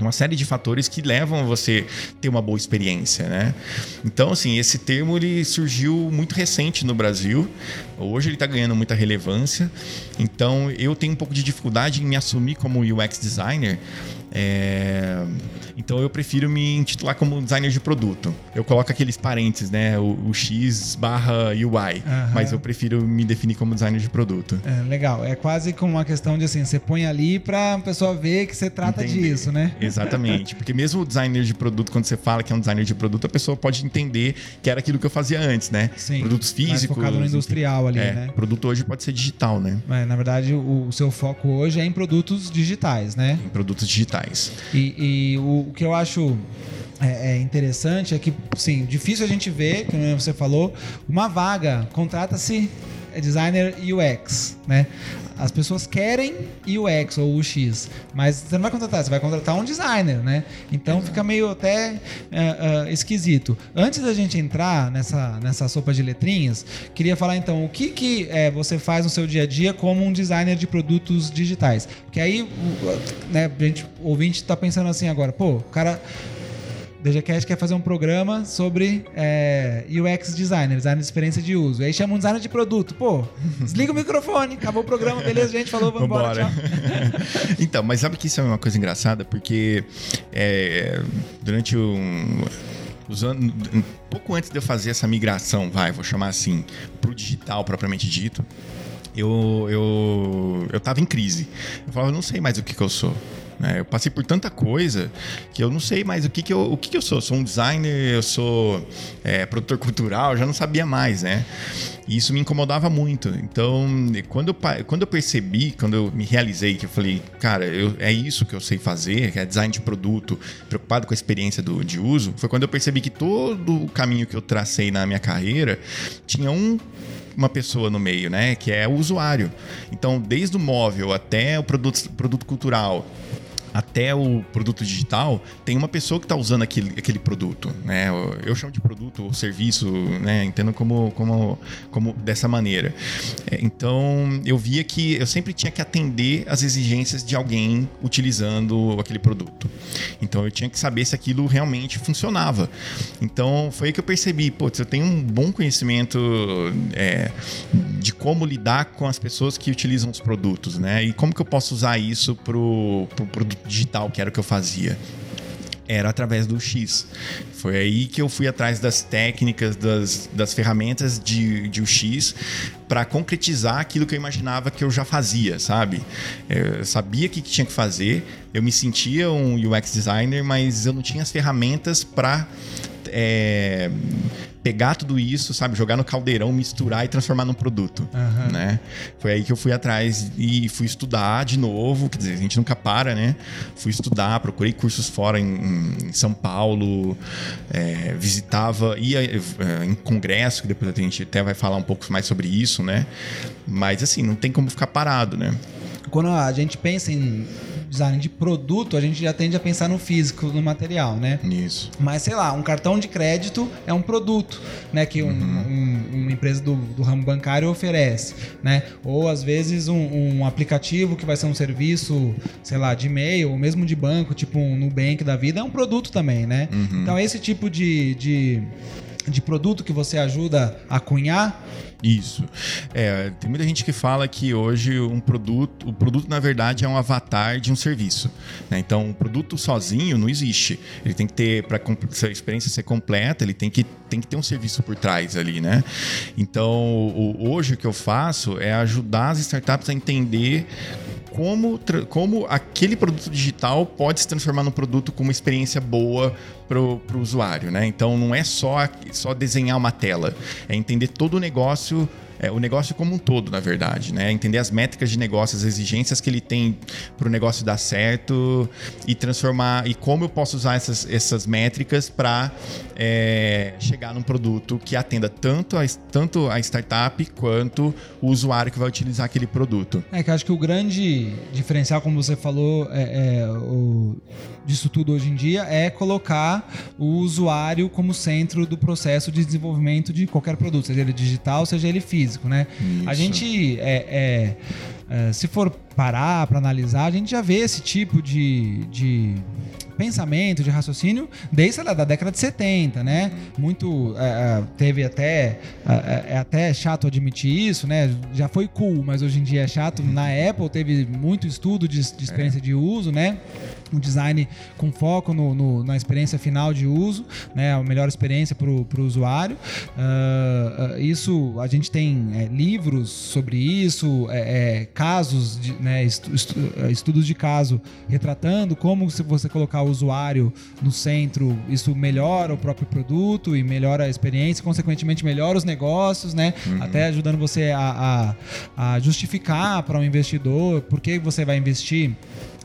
uma série de fatores que levam a você ter uma boa experiência, né? Então, assim, esse termo ele surgiu muito recente no Brasil. Hoje ele está ganhando muita relevância. Então, eu tenho um pouco de dificuldade em me assumir como UX designer, é... Então eu prefiro me intitular como designer de produto. Eu coloco aqueles parênteses, né? O, o X barra UI. Uhum. Mas eu prefiro me definir como designer de produto. É, legal. É quase como uma questão de assim, você põe ali para a pessoa ver que você trata entender. disso, né? Exatamente. Porque mesmo o designer de produto, quando você fala que é um designer de produto, a pessoa pode entender que era aquilo que eu fazia antes, né? Sim. Produtos físicos. Mais focado no industrial ali, é, né? Produto hoje pode ser digital, né? É, na verdade, o, o seu foco hoje é em produtos digitais, né? Em produtos digitais. E, e o, o, que eu acho é, é, interessante é que, sim, difícil a gente ver, como você falou, uma vaga, contrata-se designer UX, né? As pessoas querem UX ou UX, mas você não vai contratar, você vai contratar um designer, né? Então fica meio até uh, uh, esquisito. Antes da gente entrar nessa, nessa sopa de letrinhas, queria falar então o que, que é, você faz no seu dia a dia como um designer de produtos digitais. Porque aí, né, a gente, o ouvinte está pensando assim agora, pô, o cara DGCast quer fazer um programa sobre é, UX designer, design de experiência de uso. Aí chama um designer de produto. Pô, desliga o microfone, acabou o programa, beleza, gente, falou, vamos embora, então, mas sabe que isso é uma coisa engraçada? Porque é, durante um os anos, um pouco antes de eu fazer essa migração, vai, vou chamar assim, pro digital propriamente dito, eu eu eu tava em crise. Eu falava, eu não sei mais o que, que eu sou Né? Eu passei por tanta coisa que eu não sei mais o que, que, eu, o que, que eu sou. Eu sou um designer, eu sou é, produtor cultural, já não sabia mais, né? E isso me incomodava muito. Então, quando eu, quando eu percebi, quando eu me realizei que eu falei, cara, eu, é isso que eu sei fazer, que é design de produto, preocupado com a experiência do, de uso, foi quando eu percebi que todo o caminho que eu tracei na minha carreira tinha um uma pessoa no meio, né? Que é o usuário. Então, desde o móvel até o produto, produto cultural, até o produto digital, tem uma pessoa que está usando aquele, aquele produto. Né? Eu chamo de produto ou serviço, né? entendo como, como, como dessa maneira. É, então, eu via que eu sempre tinha que atender as exigências de alguém utilizando aquele produto. Então, eu tinha que saber se aquilo realmente funcionava. Então, foi aí que eu percebi, putz, eu tenho um bom conhecimento é, de como lidar com as pessoas que utilizam os produtos, né? E como que eu posso usar isso para o pro produto digital, que era o que eu fazia era através do X. Foi aí que eu fui atrás das técnicas, das, das ferramentas de, de UX para concretizar aquilo que eu imaginava que eu já fazia, sabe? Eu sabia o que tinha que fazer, eu me sentia um UX designer, mas eu não tinha as ferramentas para é, pegar tudo isso, sabe, jogar no caldeirão, misturar e transformar num produto, uhum. né? Foi aí que eu fui atrás e fui estudar de novo, quer dizer, a gente nunca para, né? Fui estudar, procurei cursos fora em, em São Paulo, é, visitava, ia é, em congresso, que depois a gente até vai falar um pouco mais sobre isso, né? Mas assim, não tem como ficar parado, né? Quando a gente pensa em design de produto, a gente já tende a pensar no físico, no material, né? Isso. Mas, sei lá, um cartão de crédito é um produto, né? Que um, uhum. um, uma empresa do, do, ramo bancário oferece, né? Ou, às vezes, um, um, aplicativo que vai ser um serviço, sei lá, de e-mail, ou mesmo de banco, tipo um Nubank da vida, é um produto também, né? Uhum. Então, esse tipo de, de de produto que você ajuda a cunhar? Isso. É, tem muita gente que fala que hoje um produto, o produto na verdade é um avatar de um serviço. Né? Então, o produto sozinho não existe. Ele tem que ter para a experiência ser completa, ele tem que, tem que ter um serviço por trás ali, né? Então, o, hoje o que eu faço é ajudar as startups a entender como, como aquele produto digital pode se transformar num produto com uma experiência boa para o usuário, né? Então não é só, só desenhar uma tela, é entender todo o negócio negócio é, o negócio como um todo, na verdade, né? Entender as métricas de negócio, as exigências que ele tem para o negócio dar certo e transformar e como eu posso usar essas, essas métricas para é, chegar num produto que atenda tanto a, tanto a startup quanto o usuário que vai utilizar aquele produto. É que eu acho que o grande diferencial, como você falou, é, é o, disso tudo hoje em dia é colocar o usuário como centro do processo de desenvolvimento de qualquer produto, seja ele digital, seja ele físico físico, né? Isso. A gente é, é, é, se for parar para analisar, a gente já vê esse tipo de, de pensamento, de raciocínio, desde lá, da década de 70, né? Muito. É, é, teve até. É, é, até chato admitir isso, né? Já foi cool, mas hoje em dia é chato. Na Apple teve muito estudo de, de experiência é. de uso, né? Um design com foco no, no, na experiência final de uso, né? A melhor experiência para o usuário. Uh, uh, isso, a gente tem é, livros sobre isso, é, casos, de, né? Estu, estudos de caso retratando como se você colocar o usuário no centro, isso melhora o próprio produto e melhora a experiência, consequentemente melhora os negócios, né? Uhum. Até ajudando você a, a, a justificar para um investidor por que você vai investir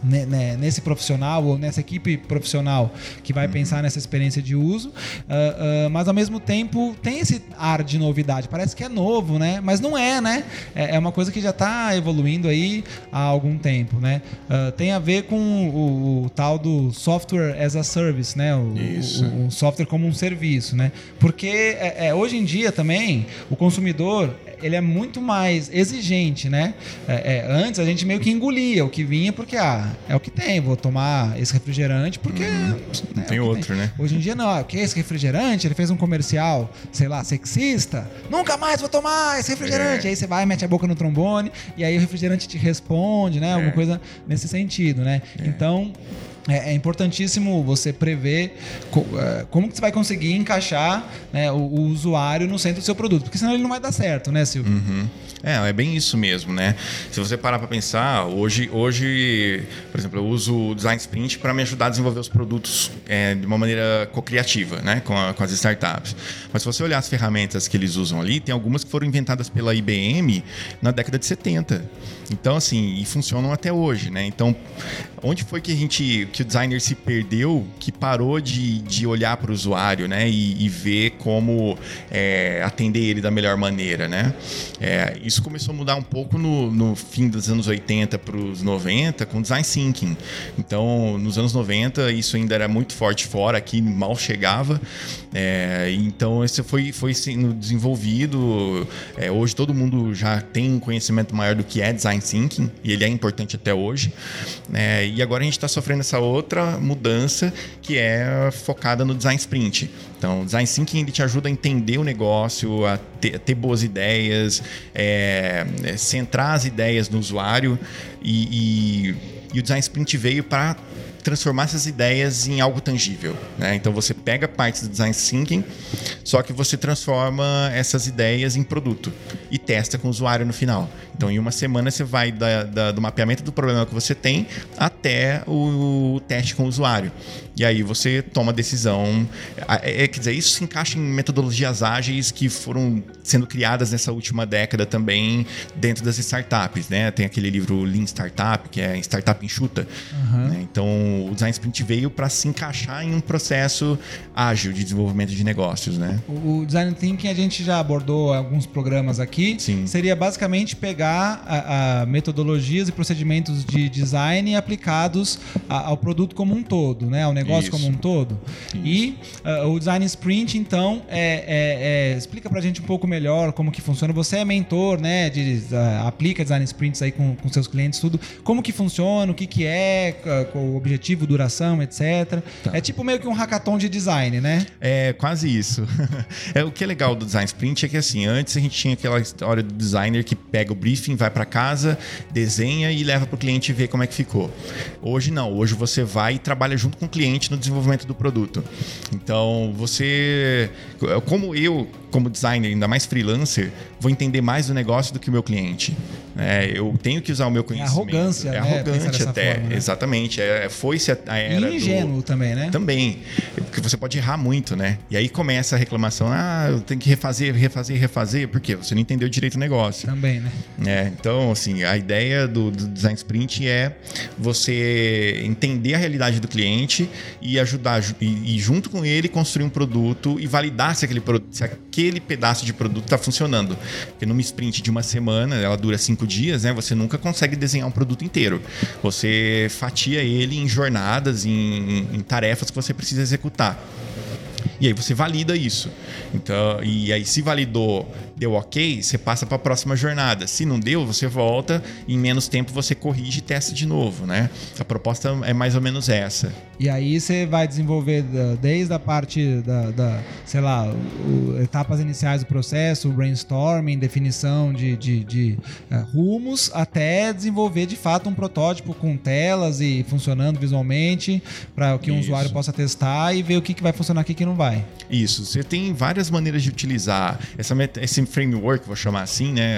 nesse profissional ou nessa equipe profissional que vai uhum. pensar nessa experiência de uso, uh, uh, mas ao mesmo tempo tem esse ar de novidade. Parece que é novo, né? Mas não é, né? É, é uma coisa que já está evoluindo aí há algum tempo, né? Uh, tem a ver com o, o, tal do software as a service, né? O, o, o software como um serviço, né? Porque é, é, hoje em dia também o consumidor ele é muito mais exigente, né? É, é, antes a gente meio que engolia o que vinha porque ah, é o que tem, vou tomar esse refrigerante porque uhum. né, tem é outro, tem. né? Hoje em dia não, o que é esse refrigerante? Ele fez um comercial, sei lá, sexista. Nunca mais vou tomar esse refrigerante. É. Aí você vai, mete a boca no trombone e aí o refrigerante te responde, né? Alguma é. coisa nesse sentido, né? É. Então é, é, importantíssimo você prever é, como que você vai conseguir encaixar né, o, o, usuário no centro do seu produto, porque senão ele não vai dar certo, né, Silvio? Uhum. É, é bem isso mesmo, né? Se você parar para pensar, hoje, hoje, por exemplo, eu uso o Design Sprint para me ajudar a desenvolver os produtos é, de uma maneira co-criativa, né, com, a, com as startups. Mas se você olhar as ferramentas que eles usam ali, tem algumas que foram inventadas pela IBM na década de 70. Então, assim, e funcionam até hoje, né? Então, onde foi que a gente, que o designer se perdeu, que parou de, de olhar para o usuário, né? E, e ver como é, atender ele da melhor maneira, né? É, isso começou a mudar um pouco no, no fim dos anos 80 para os 90 com design thinking. Então, nos anos 90, isso ainda era muito forte fora, aqui mal chegava. É, então, isso foi, foi sendo desenvolvido. É, hoje, todo mundo já tem um conhecimento maior do que é design thinking, e ele é importante até hoje. É, e agora a gente está sofrendo essa outra mudança que é focada no design sprint. Então, design thinking ele te ajuda a entender o negócio, a ter, a ter boas ideias, é, é, centrar as ideias no usuário e, e, e o design sprint veio para transformar essas ideias em algo tangível. Né? Então você pega partes do design thinking, só que você transforma essas ideias em produto e testa com o usuário no final. Então em uma semana você vai da, da, do mapeamento do problema que você tem até o, o teste com o usuário. E aí você toma a decisão. É, é, quer dizer, isso se encaixa em metodologias ágeis que foram sendo criadas nessa última década também dentro das startups. Né? Tem aquele livro Lean Startup, que é Startup Enxuta. Uhum. Né? Então o Design Sprint veio para se encaixar em um processo ágil de desenvolvimento de negócios, né? O Design Thinking a gente já abordou alguns programas aqui. Sim. Seria basicamente pegar a, a metodologias e procedimentos de design aplicados a, ao produto como um todo, né? Ao negócio Isso. como um todo. Isso. E uh, o Design Sprint, então, é, é, é, explica para a gente um pouco melhor como que funciona. Você é mentor, né? De, uh, aplica Design Sprints aí com, com seus clientes, tudo. Como que funciona, o que, que é, uh, o objetivo objetivo, duração, etc. Tá. É tipo meio que um hackathon de design, né? É quase isso. é o que é legal do design sprint é que assim, antes a gente tinha aquela história do designer que pega o briefing, vai para casa, desenha e leva para o cliente ver como é que ficou. Hoje não, hoje você vai e trabalha junto com o cliente no desenvolvimento do produto. Então, você como eu como designer, ainda mais freelancer, vou entender mais do negócio do que o meu cliente. É, eu tenho que usar o meu conhecimento. É arrogância, é né? arrogante até, forma, né? exatamente. É, foi-se a, a era e ingênuo do... também, né? Também, porque você pode errar muito, né? E aí começa a reclamação, ah, eu tenho que refazer, refazer, refazer, por quê? Você não entendeu direito o negócio. Também, né? É, então, assim, a ideia do, do design sprint é você entender a realidade do cliente e ajudar e, e junto com ele construir um produto e validar se aquele produto, se aquele aquele pedaço de produto está funcionando. Porque numa sprint de uma semana, ela dura cinco dias, né? Você nunca consegue desenhar um produto inteiro. Você fatia ele em jornadas, em, em tarefas que você precisa executar. E aí você valida isso. Então, e aí se validou, deu ok, você passa para a próxima jornada. Se não deu, você volta, em menos tempo você corrige e testa de novo, né? A proposta é mais ou menos essa. E aí você vai desenvolver desde a parte da, da sei lá, o, etapas iniciais do processo, o brainstorming, definição de, de, de uh, rumos, até desenvolver de fato um protótipo com telas e funcionando visualmente para que um Isso. usuário possa testar e ver o que, que vai funcionar aqui e que não vai. Isso. Você tem várias maneiras de utilizar essa, esse framework, vou chamar assim, né?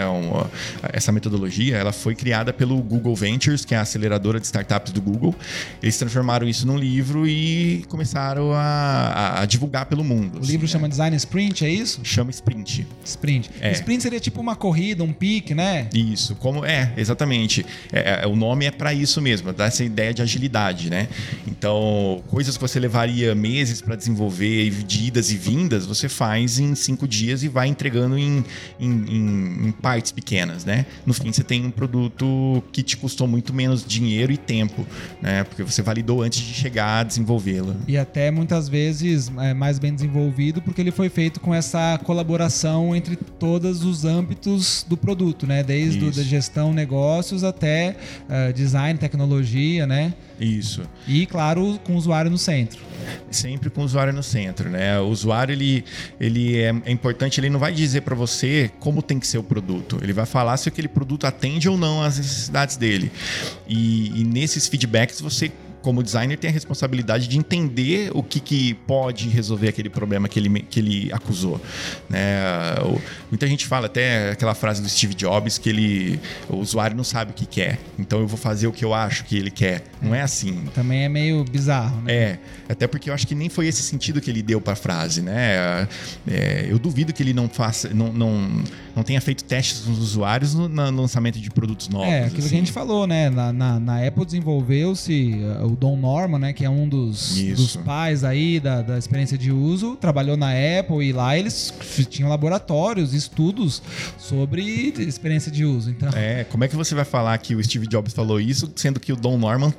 essa metodologia, ela foi criada pelo Google Ventures, que é a aceleradora de startups do Google. Eles transformaram isso num livro e começaram a, a, a divulgar pelo mundo. O assim, livro né? chama Design Sprint, é isso? Chama Sprint. Sprint. É. Sprint seria tipo uma corrida, um pique, né? Isso. Como é, exatamente. É, é o nome é para isso mesmo, dá essa ideia de agilidade, né? Então, coisas que você levaria meses para desenvolver, de idas e vindas, você faz em cinco dias e vai entregando em, em, em, em partes pequenas, né? No fim, você tem um produto que te custou muito menos dinheiro e tempo, né? Porque você validou antes de chegar a desenvolvê-lo. E até muitas vezes é mais bem desenvolvido porque ele foi feito com essa colaboração entre todos os âmbitos do produto, né? Desde a gestão, negócios até uh, design, tecnologia, né? Isso. E, claro, com o usuário no centro. Sempre com o usuário no centro, né? O usuário, ele, ele é, é importante, ele não vai dizer para você como tem que ser o produto. Ele vai falar se aquele produto atende ou não às necessidades dele. E, e nesses feedbacks você como designer, tem a responsabilidade de entender o que, que pode resolver aquele problema que ele, que ele acusou. Né? Muita gente fala até aquela frase do Steve Jobs que ele, o usuário não sabe o que quer, então eu vou fazer o que eu acho que ele quer. Não é assim. Também é meio bizarro, né? É, até porque eu acho que nem foi esse sentido que ele deu para a frase, né? É, eu duvido que ele não faça, não, não, não tenha feito testes com os usuários no, no lançamento de produtos novos. É, aquilo assim. que a gente falou, né? Na, na, na Apple desenvolveu-se uh, o Don Norman, né? Que é um dos, dos pais aí da, da experiência de uso, trabalhou na Apple e lá eles tinham laboratórios, estudos sobre experiência de uso. Então... É, como é que você vai falar que o Steve Jobs falou isso, sendo que o Don Norman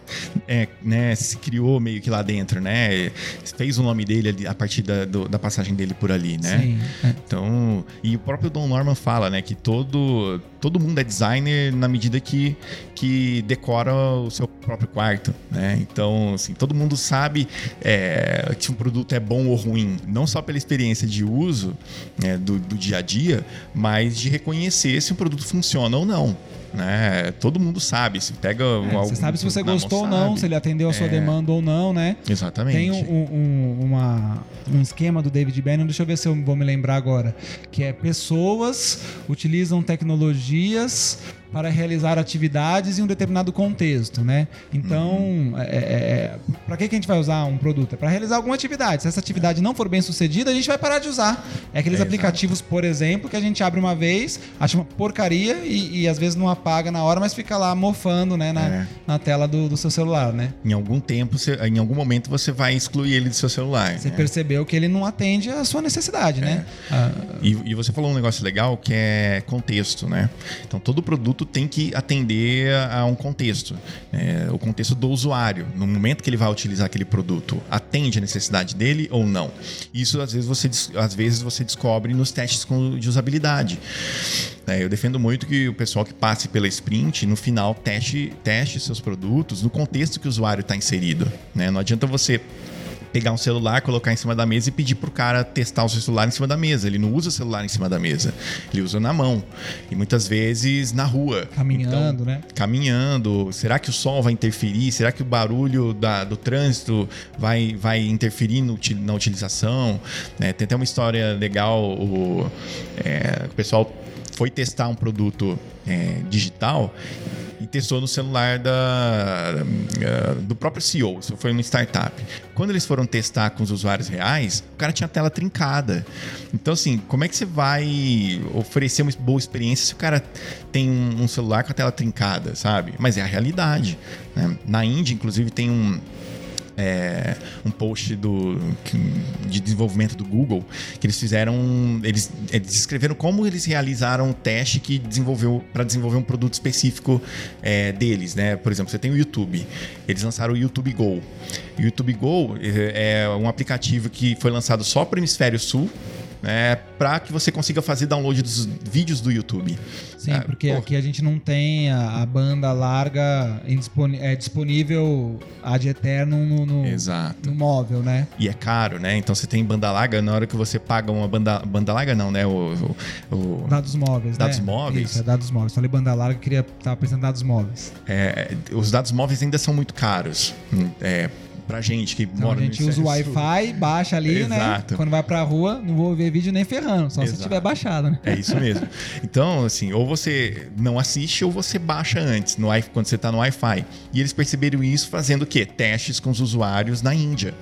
é, né, se criou meio que lá dentro, né? Fez o nome dele a partir da, do, da passagem dele por ali, né? Sim. É. Então, e o próprio Don Norman fala, né, que todo, todo mundo é designer na medida que, que decora o seu próprio quarto, né? Então, assim, todo mundo sabe é, que um produto é bom ou ruim, não só pela experiência de uso né, do, do dia a dia, mas de reconhecer se o produto funciona ou não né? Todo mundo sabe. Se pega é, Você sabe se você gostou ou não, se ele atendeu a sua é. demanda ou não, né? Exatamente. Tem um, um, uma, um esquema do David Bannon, deixa eu ver se eu vou me lembrar agora, que é pessoas utilizam tecnologias para realizar atividades em um determinado contexto, né? Então, uhum. é, é, é para que, que a gente vai usar um produto? É para realizar alguma atividade. Se essa atividade não for bem sucedida, a gente vai parar de usar. É aqueles é, aplicativos, exato. por exemplo, que a gente abre uma vez, acha uma porcaria e, e, às vezes não apaga na hora, mas fica lá mofando, né, na, é. na tela do, do, seu celular, né? Em algum tempo, você, em algum momento, você vai excluir ele do seu celular. Você né? percebeu que ele não atende a sua necessidade, né? É. Ah, e, e você falou um negócio legal que é contexto, né? Então, todo produto produto tem que atender a um contexto, é, o contexto do usuário. No momento que ele vai utilizar aquele produto, atende a necessidade dele ou não? Isso às vezes você, às vezes você descobre nos testes de usabilidade. É, eu defendo muito que o pessoal que passe pela sprint, no final, teste, teste seus produtos no contexto que o usuário está inserido. Né? Não adianta você pegar um celular, colocar em cima da mesa e pedir pro cara testar o seu celular em cima da mesa. Ele não usa o celular em cima da mesa, ele usa na mão. E muitas vezes na rua. Caminhando, então, né? Caminhando. Será que o som vai interferir? Será que o barulho da, do trânsito vai, vai interferir no, na utilização? É, tem até uma história legal. O, é, o pessoal foi testar um produto é, digital e testou no celular da, uh, do próprio CEO, isso foi uma startup. Quando eles foram testar com os usuários reais, o cara tinha a tela trincada. Então, assim, como é que você vai oferecer uma boa experiência se o cara tem um, um celular com a tela trincada, sabe? Mas é a realidade. Né? Na Índia, inclusive, tem um é, um post do, de desenvolvimento do Google que eles fizeram. Eles, eles descreveram como eles realizaram um teste que desenvolveu para desenvolver um produto específico é, deles, né? Por exemplo, você tem o YouTube. Eles lançaram o YouTube Go. O YouTube Go é, é um aplicativo que foi lançado só para o hemisfério sul né, para que você consiga fazer download dos vídeos do YouTube. Sim, é, porque aqui a gente não tem a, a banda larga é disponível ad eterno no, no, no, móvel, né? E é caro, né? Então você tem banda larga, na hora que você paga uma banda, banda larga não, né? O, o, o dados móveis, Dados né? móveis. Isso, é dados móveis. Falei banda larga, queria tava pensando em dados móveis. É, os dados móveis ainda são muito caros. É, pra gente que então, mora no A gente usa o Wi-Fi, baixa ali, né? Exato. né? Quando vai pra rua, não vou ver vídeo nem ferrando, só Exato. se tiver baixado, né? É isso mesmo. Então, assim, ou você não assiste ou você baixa antes, no, quando você tá no Wi-Fi. E eles perceberam isso fazendo o quê? Testes com os usuários na Índia.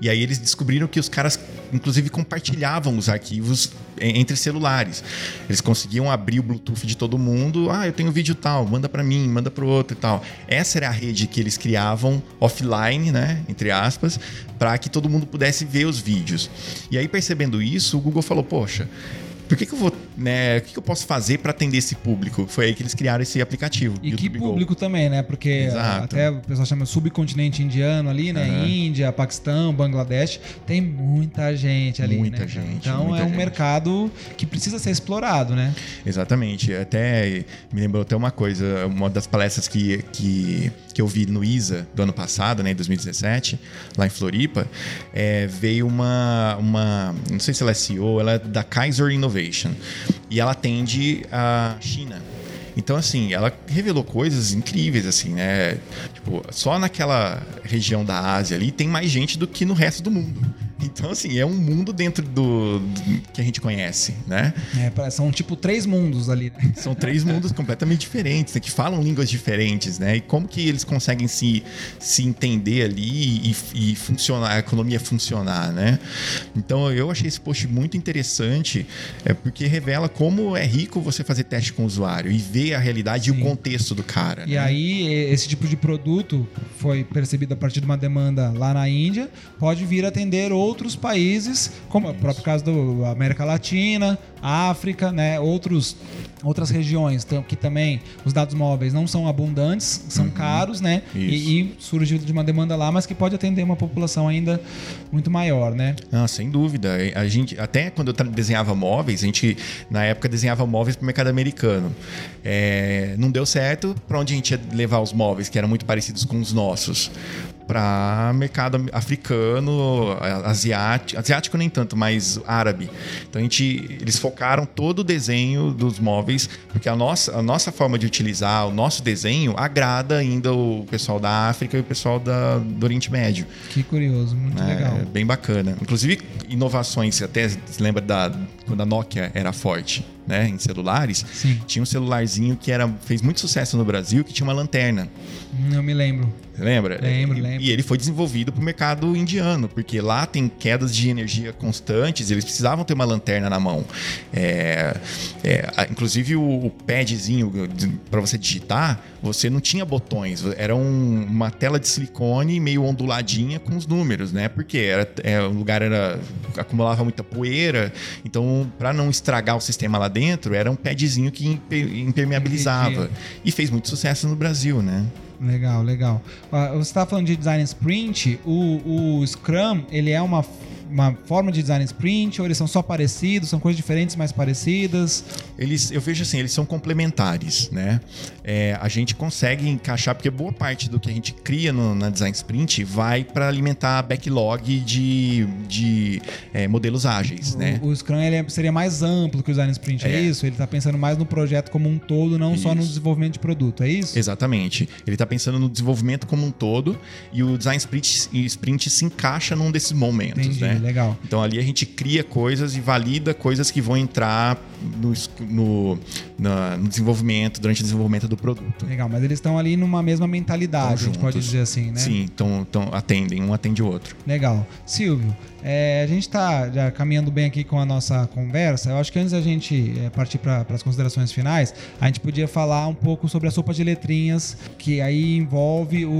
E aí eles descobriram que os caras, inclusive, compartilhavam os arquivos entre celulares. Eles conseguiam abrir o Bluetooth de todo mundo. Ah, eu tenho vídeo tal, manda para mim, manda para outro e tal. Essa era a rede que eles criavam offline, né, entre aspas, para que todo mundo pudesse ver os vídeos. E aí percebendo isso, o Google falou: "Poxa, por que, que eu vou, né? O que, que eu posso fazer para atender esse público? Foi aí que eles criaram esse aplicativo. E YouTube que público Go. também, né? Porque Exato. até o pessoal chama subcontinente indiano ali, né? Uhum. Índia, Paquistão, Bangladesh, tem muita gente ali. Muita né? gente. Então muita é um gente. mercado que precisa ser explorado, né? Exatamente. Até me lembrou até uma coisa, uma das palestras que, que, que eu vi no ISA do ano passado, né? Em 2017, lá em Floripa, é, veio uma, uma. Não sei se ela é CEO, ela é da Kaiser Innovation. E ela atende a China. Então, assim, ela revelou coisas incríveis, assim, né? Tipo, só naquela região da Ásia ali tem mais gente do que no resto do mundo. Então, assim, é um mundo dentro do, do que a gente conhece, né? É, são tipo três mundos ali. Né? São três mundos completamente diferentes, né? que falam línguas diferentes, né? E como que eles conseguem se, se entender ali e, e funcionar, a economia funcionar, né? Então, eu achei esse post muito interessante, é porque revela como é rico você fazer teste com o usuário e ver a realidade Sim. e o contexto do cara. E né? aí, esse tipo de produto foi percebido a partir de uma demanda lá na Índia, pode vir atender outros outros países, como o próprio caso da América Latina, África, né, outros, outras regiões que também os dados móveis não são abundantes, são uhum. caros, né? E, e, surgiu de uma demanda lá, mas que pode atender uma população ainda muito maior, né? Ah, sem dúvida. A gente, até quando eu desenhava móveis, a gente na época desenhava móveis para o mercado americano. É, não deu certo para onde a gente ia levar os móveis, que eram muito parecidos com os nossos para mercado africano, asiático, asiático nem tanto, mas árabe. Então a gente, eles focaram todo o desenho dos móveis, porque a nossa, a nossa forma de utilizar o nosso desenho agrada ainda o pessoal da África e o pessoal da, do Oriente Médio. Que curioso, muito é, legal. Bem bacana. Inclusive inovações, até se lembra da quando a Nokia era forte, né, em celulares, Sim. tinha um celularzinho que era fez muito sucesso no Brasil, que tinha uma lanterna. Não me lembro. Lembra? Lembro, lembro. E ele foi desenvolvido para o mercado indiano, porque lá tem quedas de energia constantes, eles precisavam ter uma lanterna na mão. É, é, inclusive o, o padzinho para você digitar, você não tinha botões, era um, uma tela de silicone meio onduladinha com os números, né? Porque era, é, o lugar era acumulava muita poeira, então para não estragar o sistema lá dentro, era um padzinho que impermeabilizava. E fez muito sucesso no Brasil, né? Legal, legal. Uh, você estava falando de design sprint, o, o Scrum, ele é uma uma forma de design sprint ou eles são só parecidos, são coisas diferentes, mais parecidas? Eles, eu vejo assim, eles são complementares, né? É, a gente consegue encaixar, porque boa parte do que a gente cria no, na design sprint vai para alimentar backlog de, de é, modelos ágeis, o, né? O Scrum ele é, seria mais amplo que o design sprint, é, é isso? Ele está pensando mais no projeto como um todo, não isso. só no desenvolvimento de produto, é isso? Exatamente. Ele está pensando no desenvolvimento como um todo e o design sprint, sprint se encaixa num desses momentos, Entendi. né? legal. Então ali a gente cria coisas e valida coisas que vão entrar no, no, no desenvolvimento, durante o desenvolvimento do produto. Legal, mas eles estão ali numa mesma mentalidade, a gente pode dizer assim, né? Sim, então, atendem, um atende o outro. Legal. Silvio, é, a gente está já caminhando bem aqui com a nossa conversa. Eu acho que antes da gente é, partir para as considerações finais, a gente podia falar um pouco sobre a sopa de letrinhas, que aí envolve o,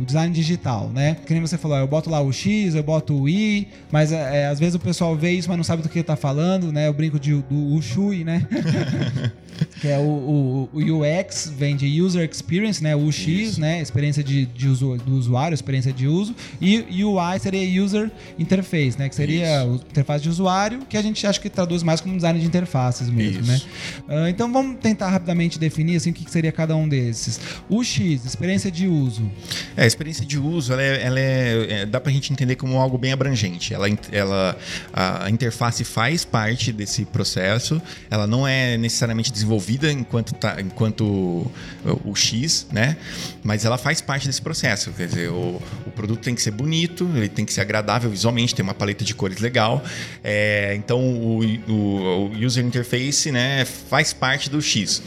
o design digital, né? Que nem você falou, eu boto lá o X, eu boto o I, mas é, é às vezes o pessoal vê isso, mas não sabe do que está falando, né? Eu brinco de, do Ushui, né? que é o, o, o, UX, vem de User Experience, né? O UX, Isso. né? Experiência de, de uso, do usuário, experiência de uso. E UI seria User Interface, né? Que seria a interface de usuário, que a gente acha que traduz mais como design de interfaces mesmo, Isso. né? Uh, então vamos tentar rapidamente definir assim, o que seria cada um desses. O X, experiência de uso. É, a experiência de uso, ela é, ela é, é dá pra gente entender como algo bem abrangente. Ela, ela, a interface faz parte desse processo, ela não é necessariamente desenvolvida enquanto, tá, enquanto o, o X, né? Mas ela faz parte desse processo. Quer dizer, o, o, produto tem que ser bonito, ele tem que ser agradável visualmente, ter uma paleta de cores legal. É, então o, o, o, user interface, né, faz parte do X.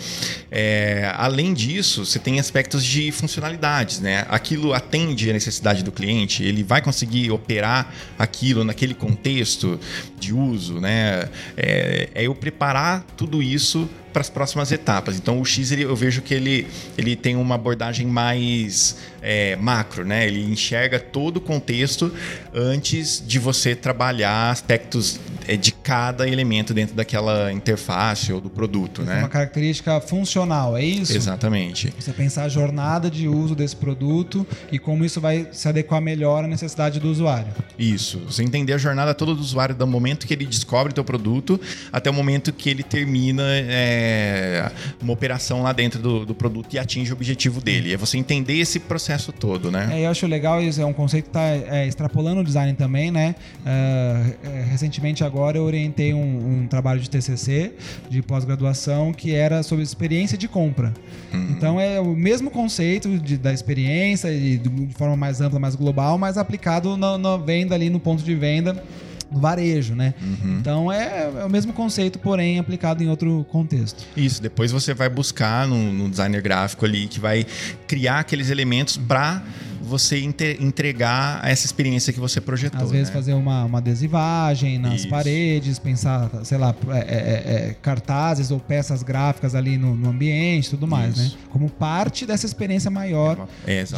É, além disso, você tem aspectos de funcionalidades, né? Aquilo atende a necessidade do cliente, ele vai conseguir operar aquilo naquele contexto de uso, né? É, é eu preparar tudo isso para as próximas etapas. Então o X ele, eu vejo que ele, ele tem uma abordagem mais é, macro, né? Ele enxerga todo o contexto antes de você trabalhar aspectos é, de cada elemento dentro daquela interface ou do produto, né? Uma característica funcional, é isso? Exatamente. Você pensar a jornada de uso desse produto e como isso vai se adequar melhor à necessidade do usuário. Isso. Você entender a jornada toda do usuário do momento que ele descobre o teu produto até o momento que ele termina é, uma operação lá dentro do, do, produto e atinge o objetivo dele. É você entender esse processo todo, né? É, eu acho legal isso, é um conceito que está é, extrapolando o design também, né? Uh, recentemente agora eu orientei um, um trabalho de TCC, de pós-graduação, que era sobre experiência de compra. Uhum. Então é o mesmo conceito de, da experiência, de, de, forma mais ampla, mais global, mas aplicado na, venda ali, no ponto de venda no varejo, né? Uhum. Então é, é, o mesmo conceito, porém aplicado em outro contexto. Isso, depois você vai buscar no, no designer gráfico ali que vai criar aqueles elementos para você entregar essa experiência que você projetou. Às vezes né? fazer uma, uma adesivagem nas Isso. paredes, pensar, sei lá, é, é, é, é, cartazes ou peças gráficas ali no, no ambiente tudo mais, né? Isso. né? Como parte dessa experiência maior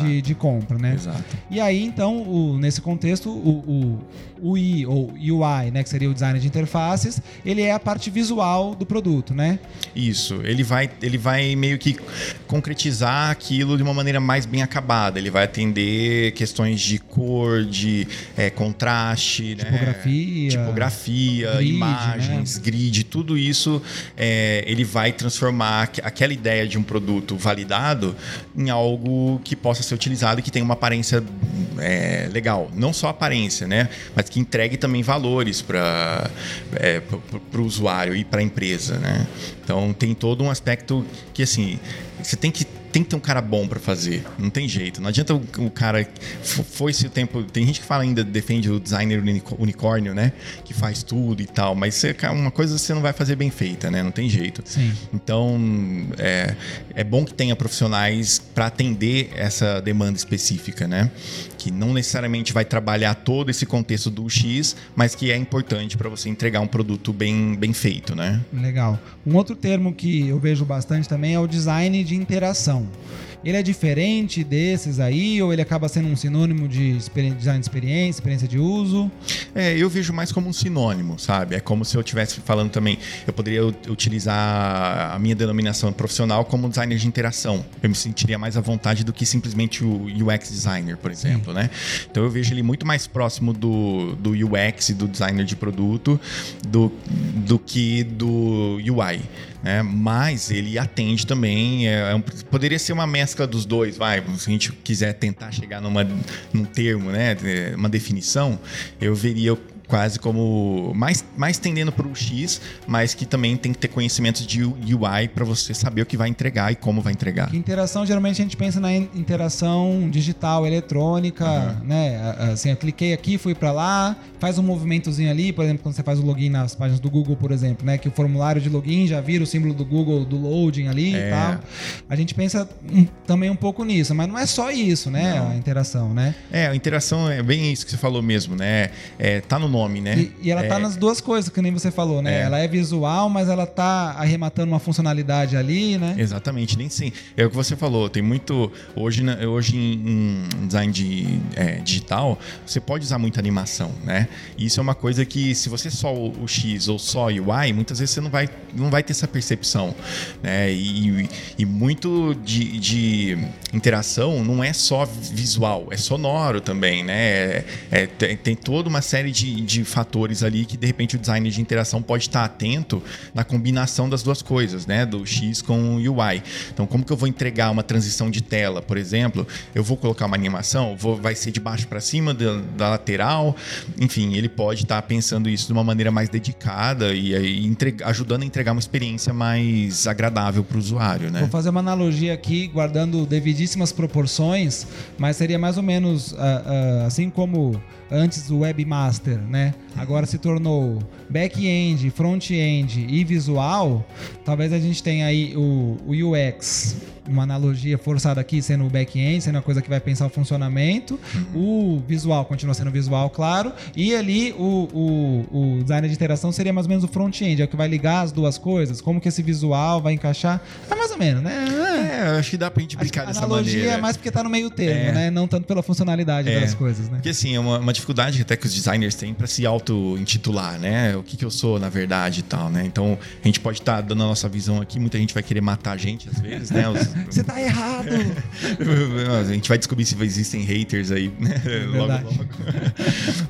de, de compra, né? Exato. E aí, então, o, nesse contexto, o, o, o I ou UI, né, que seria o design de interfaces, ele é a parte visual do produto, né? Isso. Ele vai, ele vai meio que concretizar aquilo de uma maneira mais bem acabada. Ele vai atender entender questões de cor, de é, contraste, tipografia, né? tipografia grid, imagens, né? grid, tudo isso é, ele vai transformar aquela ideia de um produto validado em algo que possa ser utilizado e que tenha uma aparência é, legal. Não só aparência, né? Mas que entregue também valores para é, o usuário e para a empresa, né? Então tem todo um aspecto que assim você tem que tem que ter um cara bom para fazer. Não tem jeito. Não adianta o, o cara. Foi-se o tempo. Tem gente que fala ainda, defende o designer unicórnio, né? Que faz tudo e tal. Mas você, uma coisa você não vai fazer bem feita, né? Não tem jeito. Sim. Então, é, é bom que tenha profissionais para atender essa demanda específica, né? Que não necessariamente vai trabalhar todo esse contexto do X, mas que é importante para você entregar um produto bem, bem feito, né? Legal. Um outro termo que eu vejo bastante também é o design de interação ele é diferente desses aí ou ele acaba sendo um sinônimo de design de experiência, experiência de uso? É, eu vejo mais como um sinônimo, sabe? É como se eu estivesse falando também, eu poderia utilizar a minha denominação profissional como designer de interação. Eu me sentiria mais à vontade do que simplesmente o UX designer, por exemplo, Sim. né? Então eu vejo ele muito mais próximo do, do UX e do designer de produto do, do que do UI né? Mas ele atende também, é, é um, poderia ser uma mescla dos dois, vai, se a gente quiser tentar chegar numa, num termo, né? Uma definição, eu veria quase como mais, mais tendendo para o X, mas que também tem que ter conhecimentos de UI para você saber o que vai entregar e como vai entregar. Interação, geralmente a gente pensa na interação digital, eletrônica, uhum. né? Assim, eu cliquei aqui, fui para lá, faz um movimentozinho ali, por exemplo, quando você faz o login nas páginas do Google, por exemplo, né? Que o formulário de login já vira o símbolo do Google do loading ali é. e tal. A gente pensa um, também um pouco nisso, mas não é só isso, né? Não. A interação, né? É, a interação é bem isso que você falou mesmo, né? É, tá no nome né? E, e ela tá é... nas duas coisas, que nem você falou, né? É. Ela é visual, mas ela tá arrematando uma funcionalidade ali, né? Exatamente, nem sim. É o que você falou, tem muito. Hoje, né, hoje em, em design de, é, digital, você pode usar muita animação, né? E isso é uma coisa que, se você só o, o X ou só o UI, muitas vezes você não vai, não vai ter essa percepção. Né? E, e muito de, de interação não é só visual, é sonoro também, né? É, é, tem, tem toda uma série de, de fatores ali que de repente o design de interação pode estar atento na combinação das duas coisas, né? Do X com o UI. Então, como que eu vou entregar uma transição de tela, por exemplo? Eu vou colocar uma animação, vou, vai ser de baixo para cima, da, da, lateral, enfim, ele pode estar pensando isso de uma maneira mais dedicada e aí entrega, ajudando a entregar uma experiência mais agradável para o usuário, né? Vou fazer uma analogia aqui, guardando devidíssimas proporções, mas seria mais ou menos uh, uh, assim como antes o webmaster, né? Agora se tornou back-end, front-end e visual. Talvez a gente tenha aí o, o UX uma analogia forçada aqui sendo o back-end, sendo a coisa que vai pensar o funcionamento. O visual continua sendo visual, claro. E ali o, o, o design de interação seria mais ou menos o front-end, é o que vai ligar as duas coisas. Como que esse visual vai encaixar. É mais ou menos, né? É, acho que dá pra gente brincar dessa maneira. Analogia é mais porque tá no meio termo, é. né? Não tanto pela funcionalidade é. das coisas, né? Porque assim, é uma, uma dificuldade até que os designers têm para se auto-intitular, né? O que, que eu sou, na verdade, e tal, né? Então, a gente pode estar tá dando a nossa visão aqui, muita gente vai querer matar a gente às vezes, né? Os, Você tá errado. a gente vai descobrir se existem haters aí, né? É logo, logo.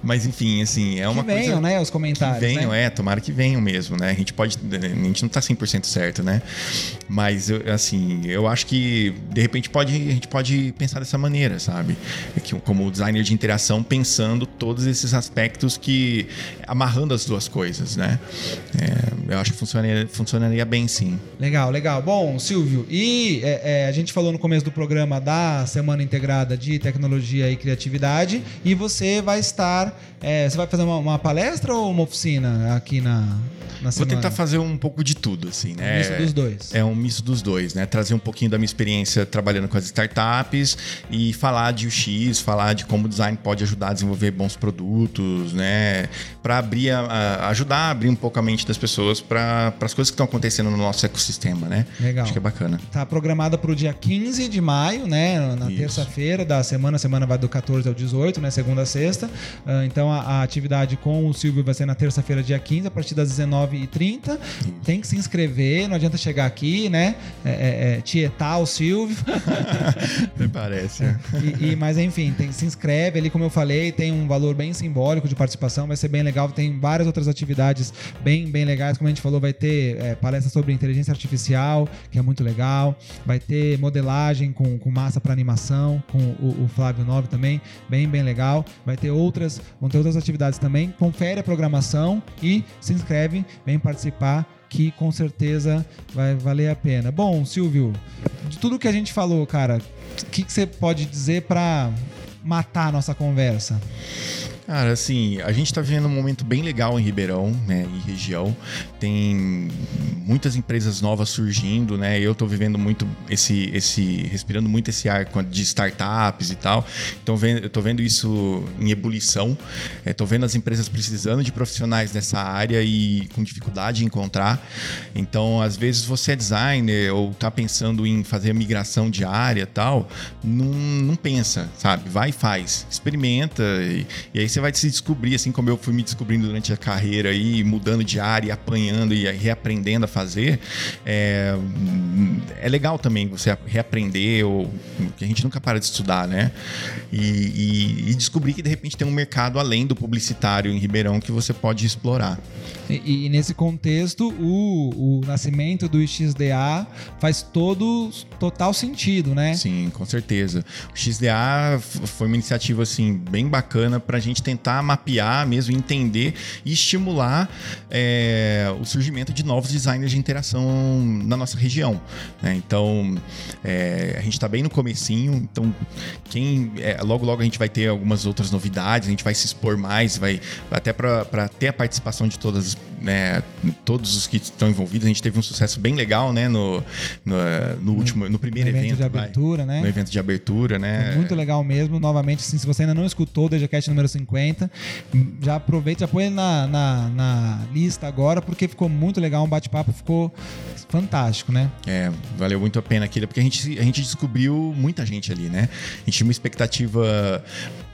Mas enfim, assim, é uma que venham, coisa... né, os comentários. Que venham, né? é, tomara que venham mesmo, né? A gente pode. A gente não tá 100% certo, né? Mas, assim, eu acho que de repente pode, a gente pode pensar dessa maneira, sabe? É que, como designer de interação, pensando todos esses aspectos que. amarrando as duas coisas, né? É, eu acho que funcionaria, funcionaria bem, sim. Legal, legal. Bom, Silvio, e é, é, a gente falou no começo do programa da Semana Integrada de Tecnologia e Criatividade, e você vai estar. é, você vai fazer uma, uma palestra ou uma oficina aqui na, na Vou semana? tentar fazer um pouco de tudo, assim, né? Isso dos dois. É um misto dos dois, né? Trazer um pouquinho da minha experiência trabalhando com as startups e falar de UX, falar de como o design pode ajudar a desenvolver bons produtos, né? Para abrir, a, a- ajudar a abrir um pouco a mente das pessoas para as coisas que estão acontecendo no nosso ecossistema, né? Legal. Acho que é bacana. Tá programada para o dia 15 de maio, né? Na terça-feira da semana. A semana vai do 14 ao 18, né? Segunda a sexta. Ah, então a, a atividade com o Silvio vai ser na terça-feira, dia 15, a partir das 19h30. Tem que se inscrever, não adianta chegar aqui, né? É, é, é, tietar o Silvio. Até parece. né? E, e- mas enfim, tem, se inscreve ali, como eu falei, tem um valor bem simbólico de participação, vai ser bem legal. Tem várias outras atividades bem, bem legais. Como a gente falou, vai ter é, palestra sobre inteligência artificial, que é muito legal. Vai ter modelagem com, com massa para animação, com o, o Flávio Nove também, bem, bem legal. Vai ter outras, vão ter outras atividades também. Confere a programação e se inscreve, vem participar que com certeza vai valer a pena. Bom, Silvio, de tudo que a gente falou, cara, o que, que você pode dizer para matar a nossa conversa? Cara, assim, a gente tá vivendo um momento bem legal em Ribeirão, né, e região. Tem muitas empresas novas surgindo, né? Eu tô vivendo muito esse, esse respirando muito esse ar de startups e tal. Então, eu tô vendo isso em ebulição. É, tô vendo as empresas precisando de profissionais dessa área e com dificuldade em encontrar. Então, às vezes você é designer ou tá pensando em fazer a migração de área tal, não, não pensa, sabe? Vai e faz, experimenta e, e aí você vai se descobrir, assim como eu fui me descobrindo durante a carreira aí, mudando de área, e apanhando e reaprendendo a fazer. É, é legal também você reaprender, ou que a gente nunca para de estudar, né? E, e- e descobrir que de repente tem um mercado além do publicitário em Ribeirão que você pode explorar. E, e nesse contexto, o, o nascimento do XDA faz todo total sentido, né? Sim, com certeza. O XDA foi uma iniciativa assim bem bacana para a gente tentar mapear mesmo, entender e estimular é, o surgimento de novos designers de interação na nossa região. né? Então, é, a gente está bem no comecinho. Então, quem é, logo logo a gente vai ter algumas outras novidades, a gente vai se expor mais, vai até para ter a participação de todas, né, todos os que estão envolvidos. A gente teve um sucesso bem legal, né, no, no, no último, no primeiro No evento de vai. abertura, né? No evento de abertura, né? Foi muito legal mesmo. Novamente, assim, se você ainda não escutou o DGCast número 50, já aproveita, já põe ele na, na, na lista agora, porque ficou muito legal. Um bate-papo ficou fantástico, né? É, valeu muito a pena aquilo, porque a gente, a gente descobriu muita gente ali, né? A gente tinha uma expectativa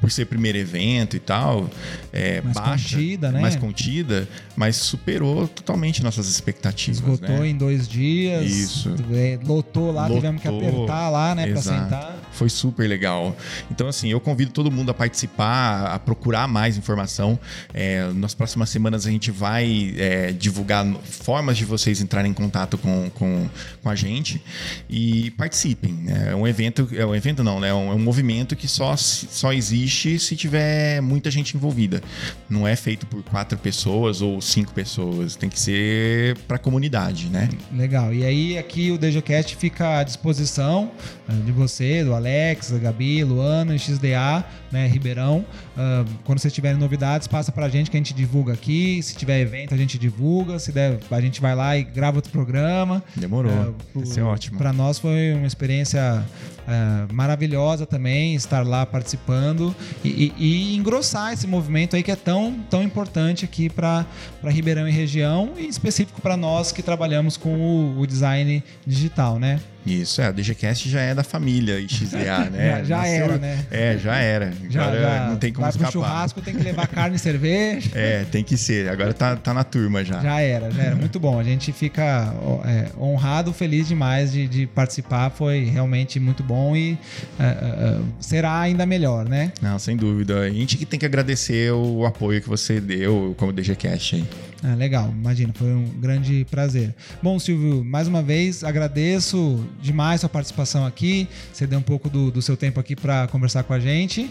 por ser primeiro evento e tal, é, Mais baixa, contida, né? mais contida, mas superou totalmente nossas expectativas, Esgotou né? em dois dias. Isso. é, Lotou lá, tivemos que Lotou. apertar lá, né, Exato. sentar. Foi super legal. Então, assim, eu convido todo mundo a participar, a procurar mais informação. É, nas próximas semanas a gente vai é, divulgar formas de vocês entrarem em contato com, com, com a gente e participem. né? É um evento, é um evento não, né? É um, é um movimento que só, só existe se tiver muita gente envolvida. Não é feito por quatro pessoas ou cinco pessoas. Tem que ser para a comunidade, né? Legal. E aí, aqui o DGCast fica à disposição eh, de você, do Alex, da Gabi, Luana, XDA, né, Ribeirão. Ah, quando vocês tiverem novidades, passa pra gente que a gente divulga aqui. Se tiver evento, a gente divulga. Se der, a gente vai lá e grava outro programa. Demorou. É, Vai ser ótimo. Para nós foi uma experiência é, maravilhosa também estar lá participando e, e- e engrossar esse movimento aí que é tão, tão importante aqui para Ribeirão e região e em específico para nós que trabalhamos com o, o design digital, né? Isso, é. O DGCast já é da família XDA, né? já, já Nasceu, era, né? É, já era. Já, Agora já não tem como vai escapar. Pro churrasco tem que levar carne e cerveja. É, tem que ser. Agora tá, tá na turma já. Já era, já era. Muito bom. A gente fica é, honrado, feliz demais de, de, participar. Foi realmente muito bom e uh, uh, será ainda melhor, né? Não, sem dúvida. A gente que tem que agradecer o apoio que você deu como DGCast aí. Ah, legal, imagina, foi um grande prazer. Bom, Silvio, mais uma vez agradeço demais sua participação aqui. Você deu um pouco do, do seu tempo aqui para conversar com a gente.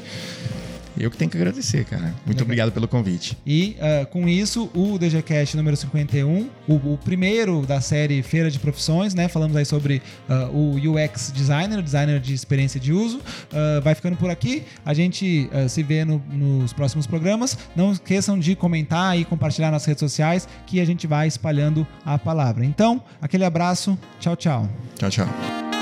Eu que tenho que agradecer, cara. Muito Legal. obrigado pelo convite. E uh, com isso, o DGCast número 51, o, o primeiro da série Feira de Profissões, né? Falamos aí sobre uh, o UX designer, o designer de experiência de uso. Uh, vai ficando por aqui. A gente se vê no, nos próximos programas. Não esqueçam de comentar e compartilhar nas redes sociais que a gente vai espalhando a palavra. Então, aquele abraço. Tchau, tchau. Tchau, tchau.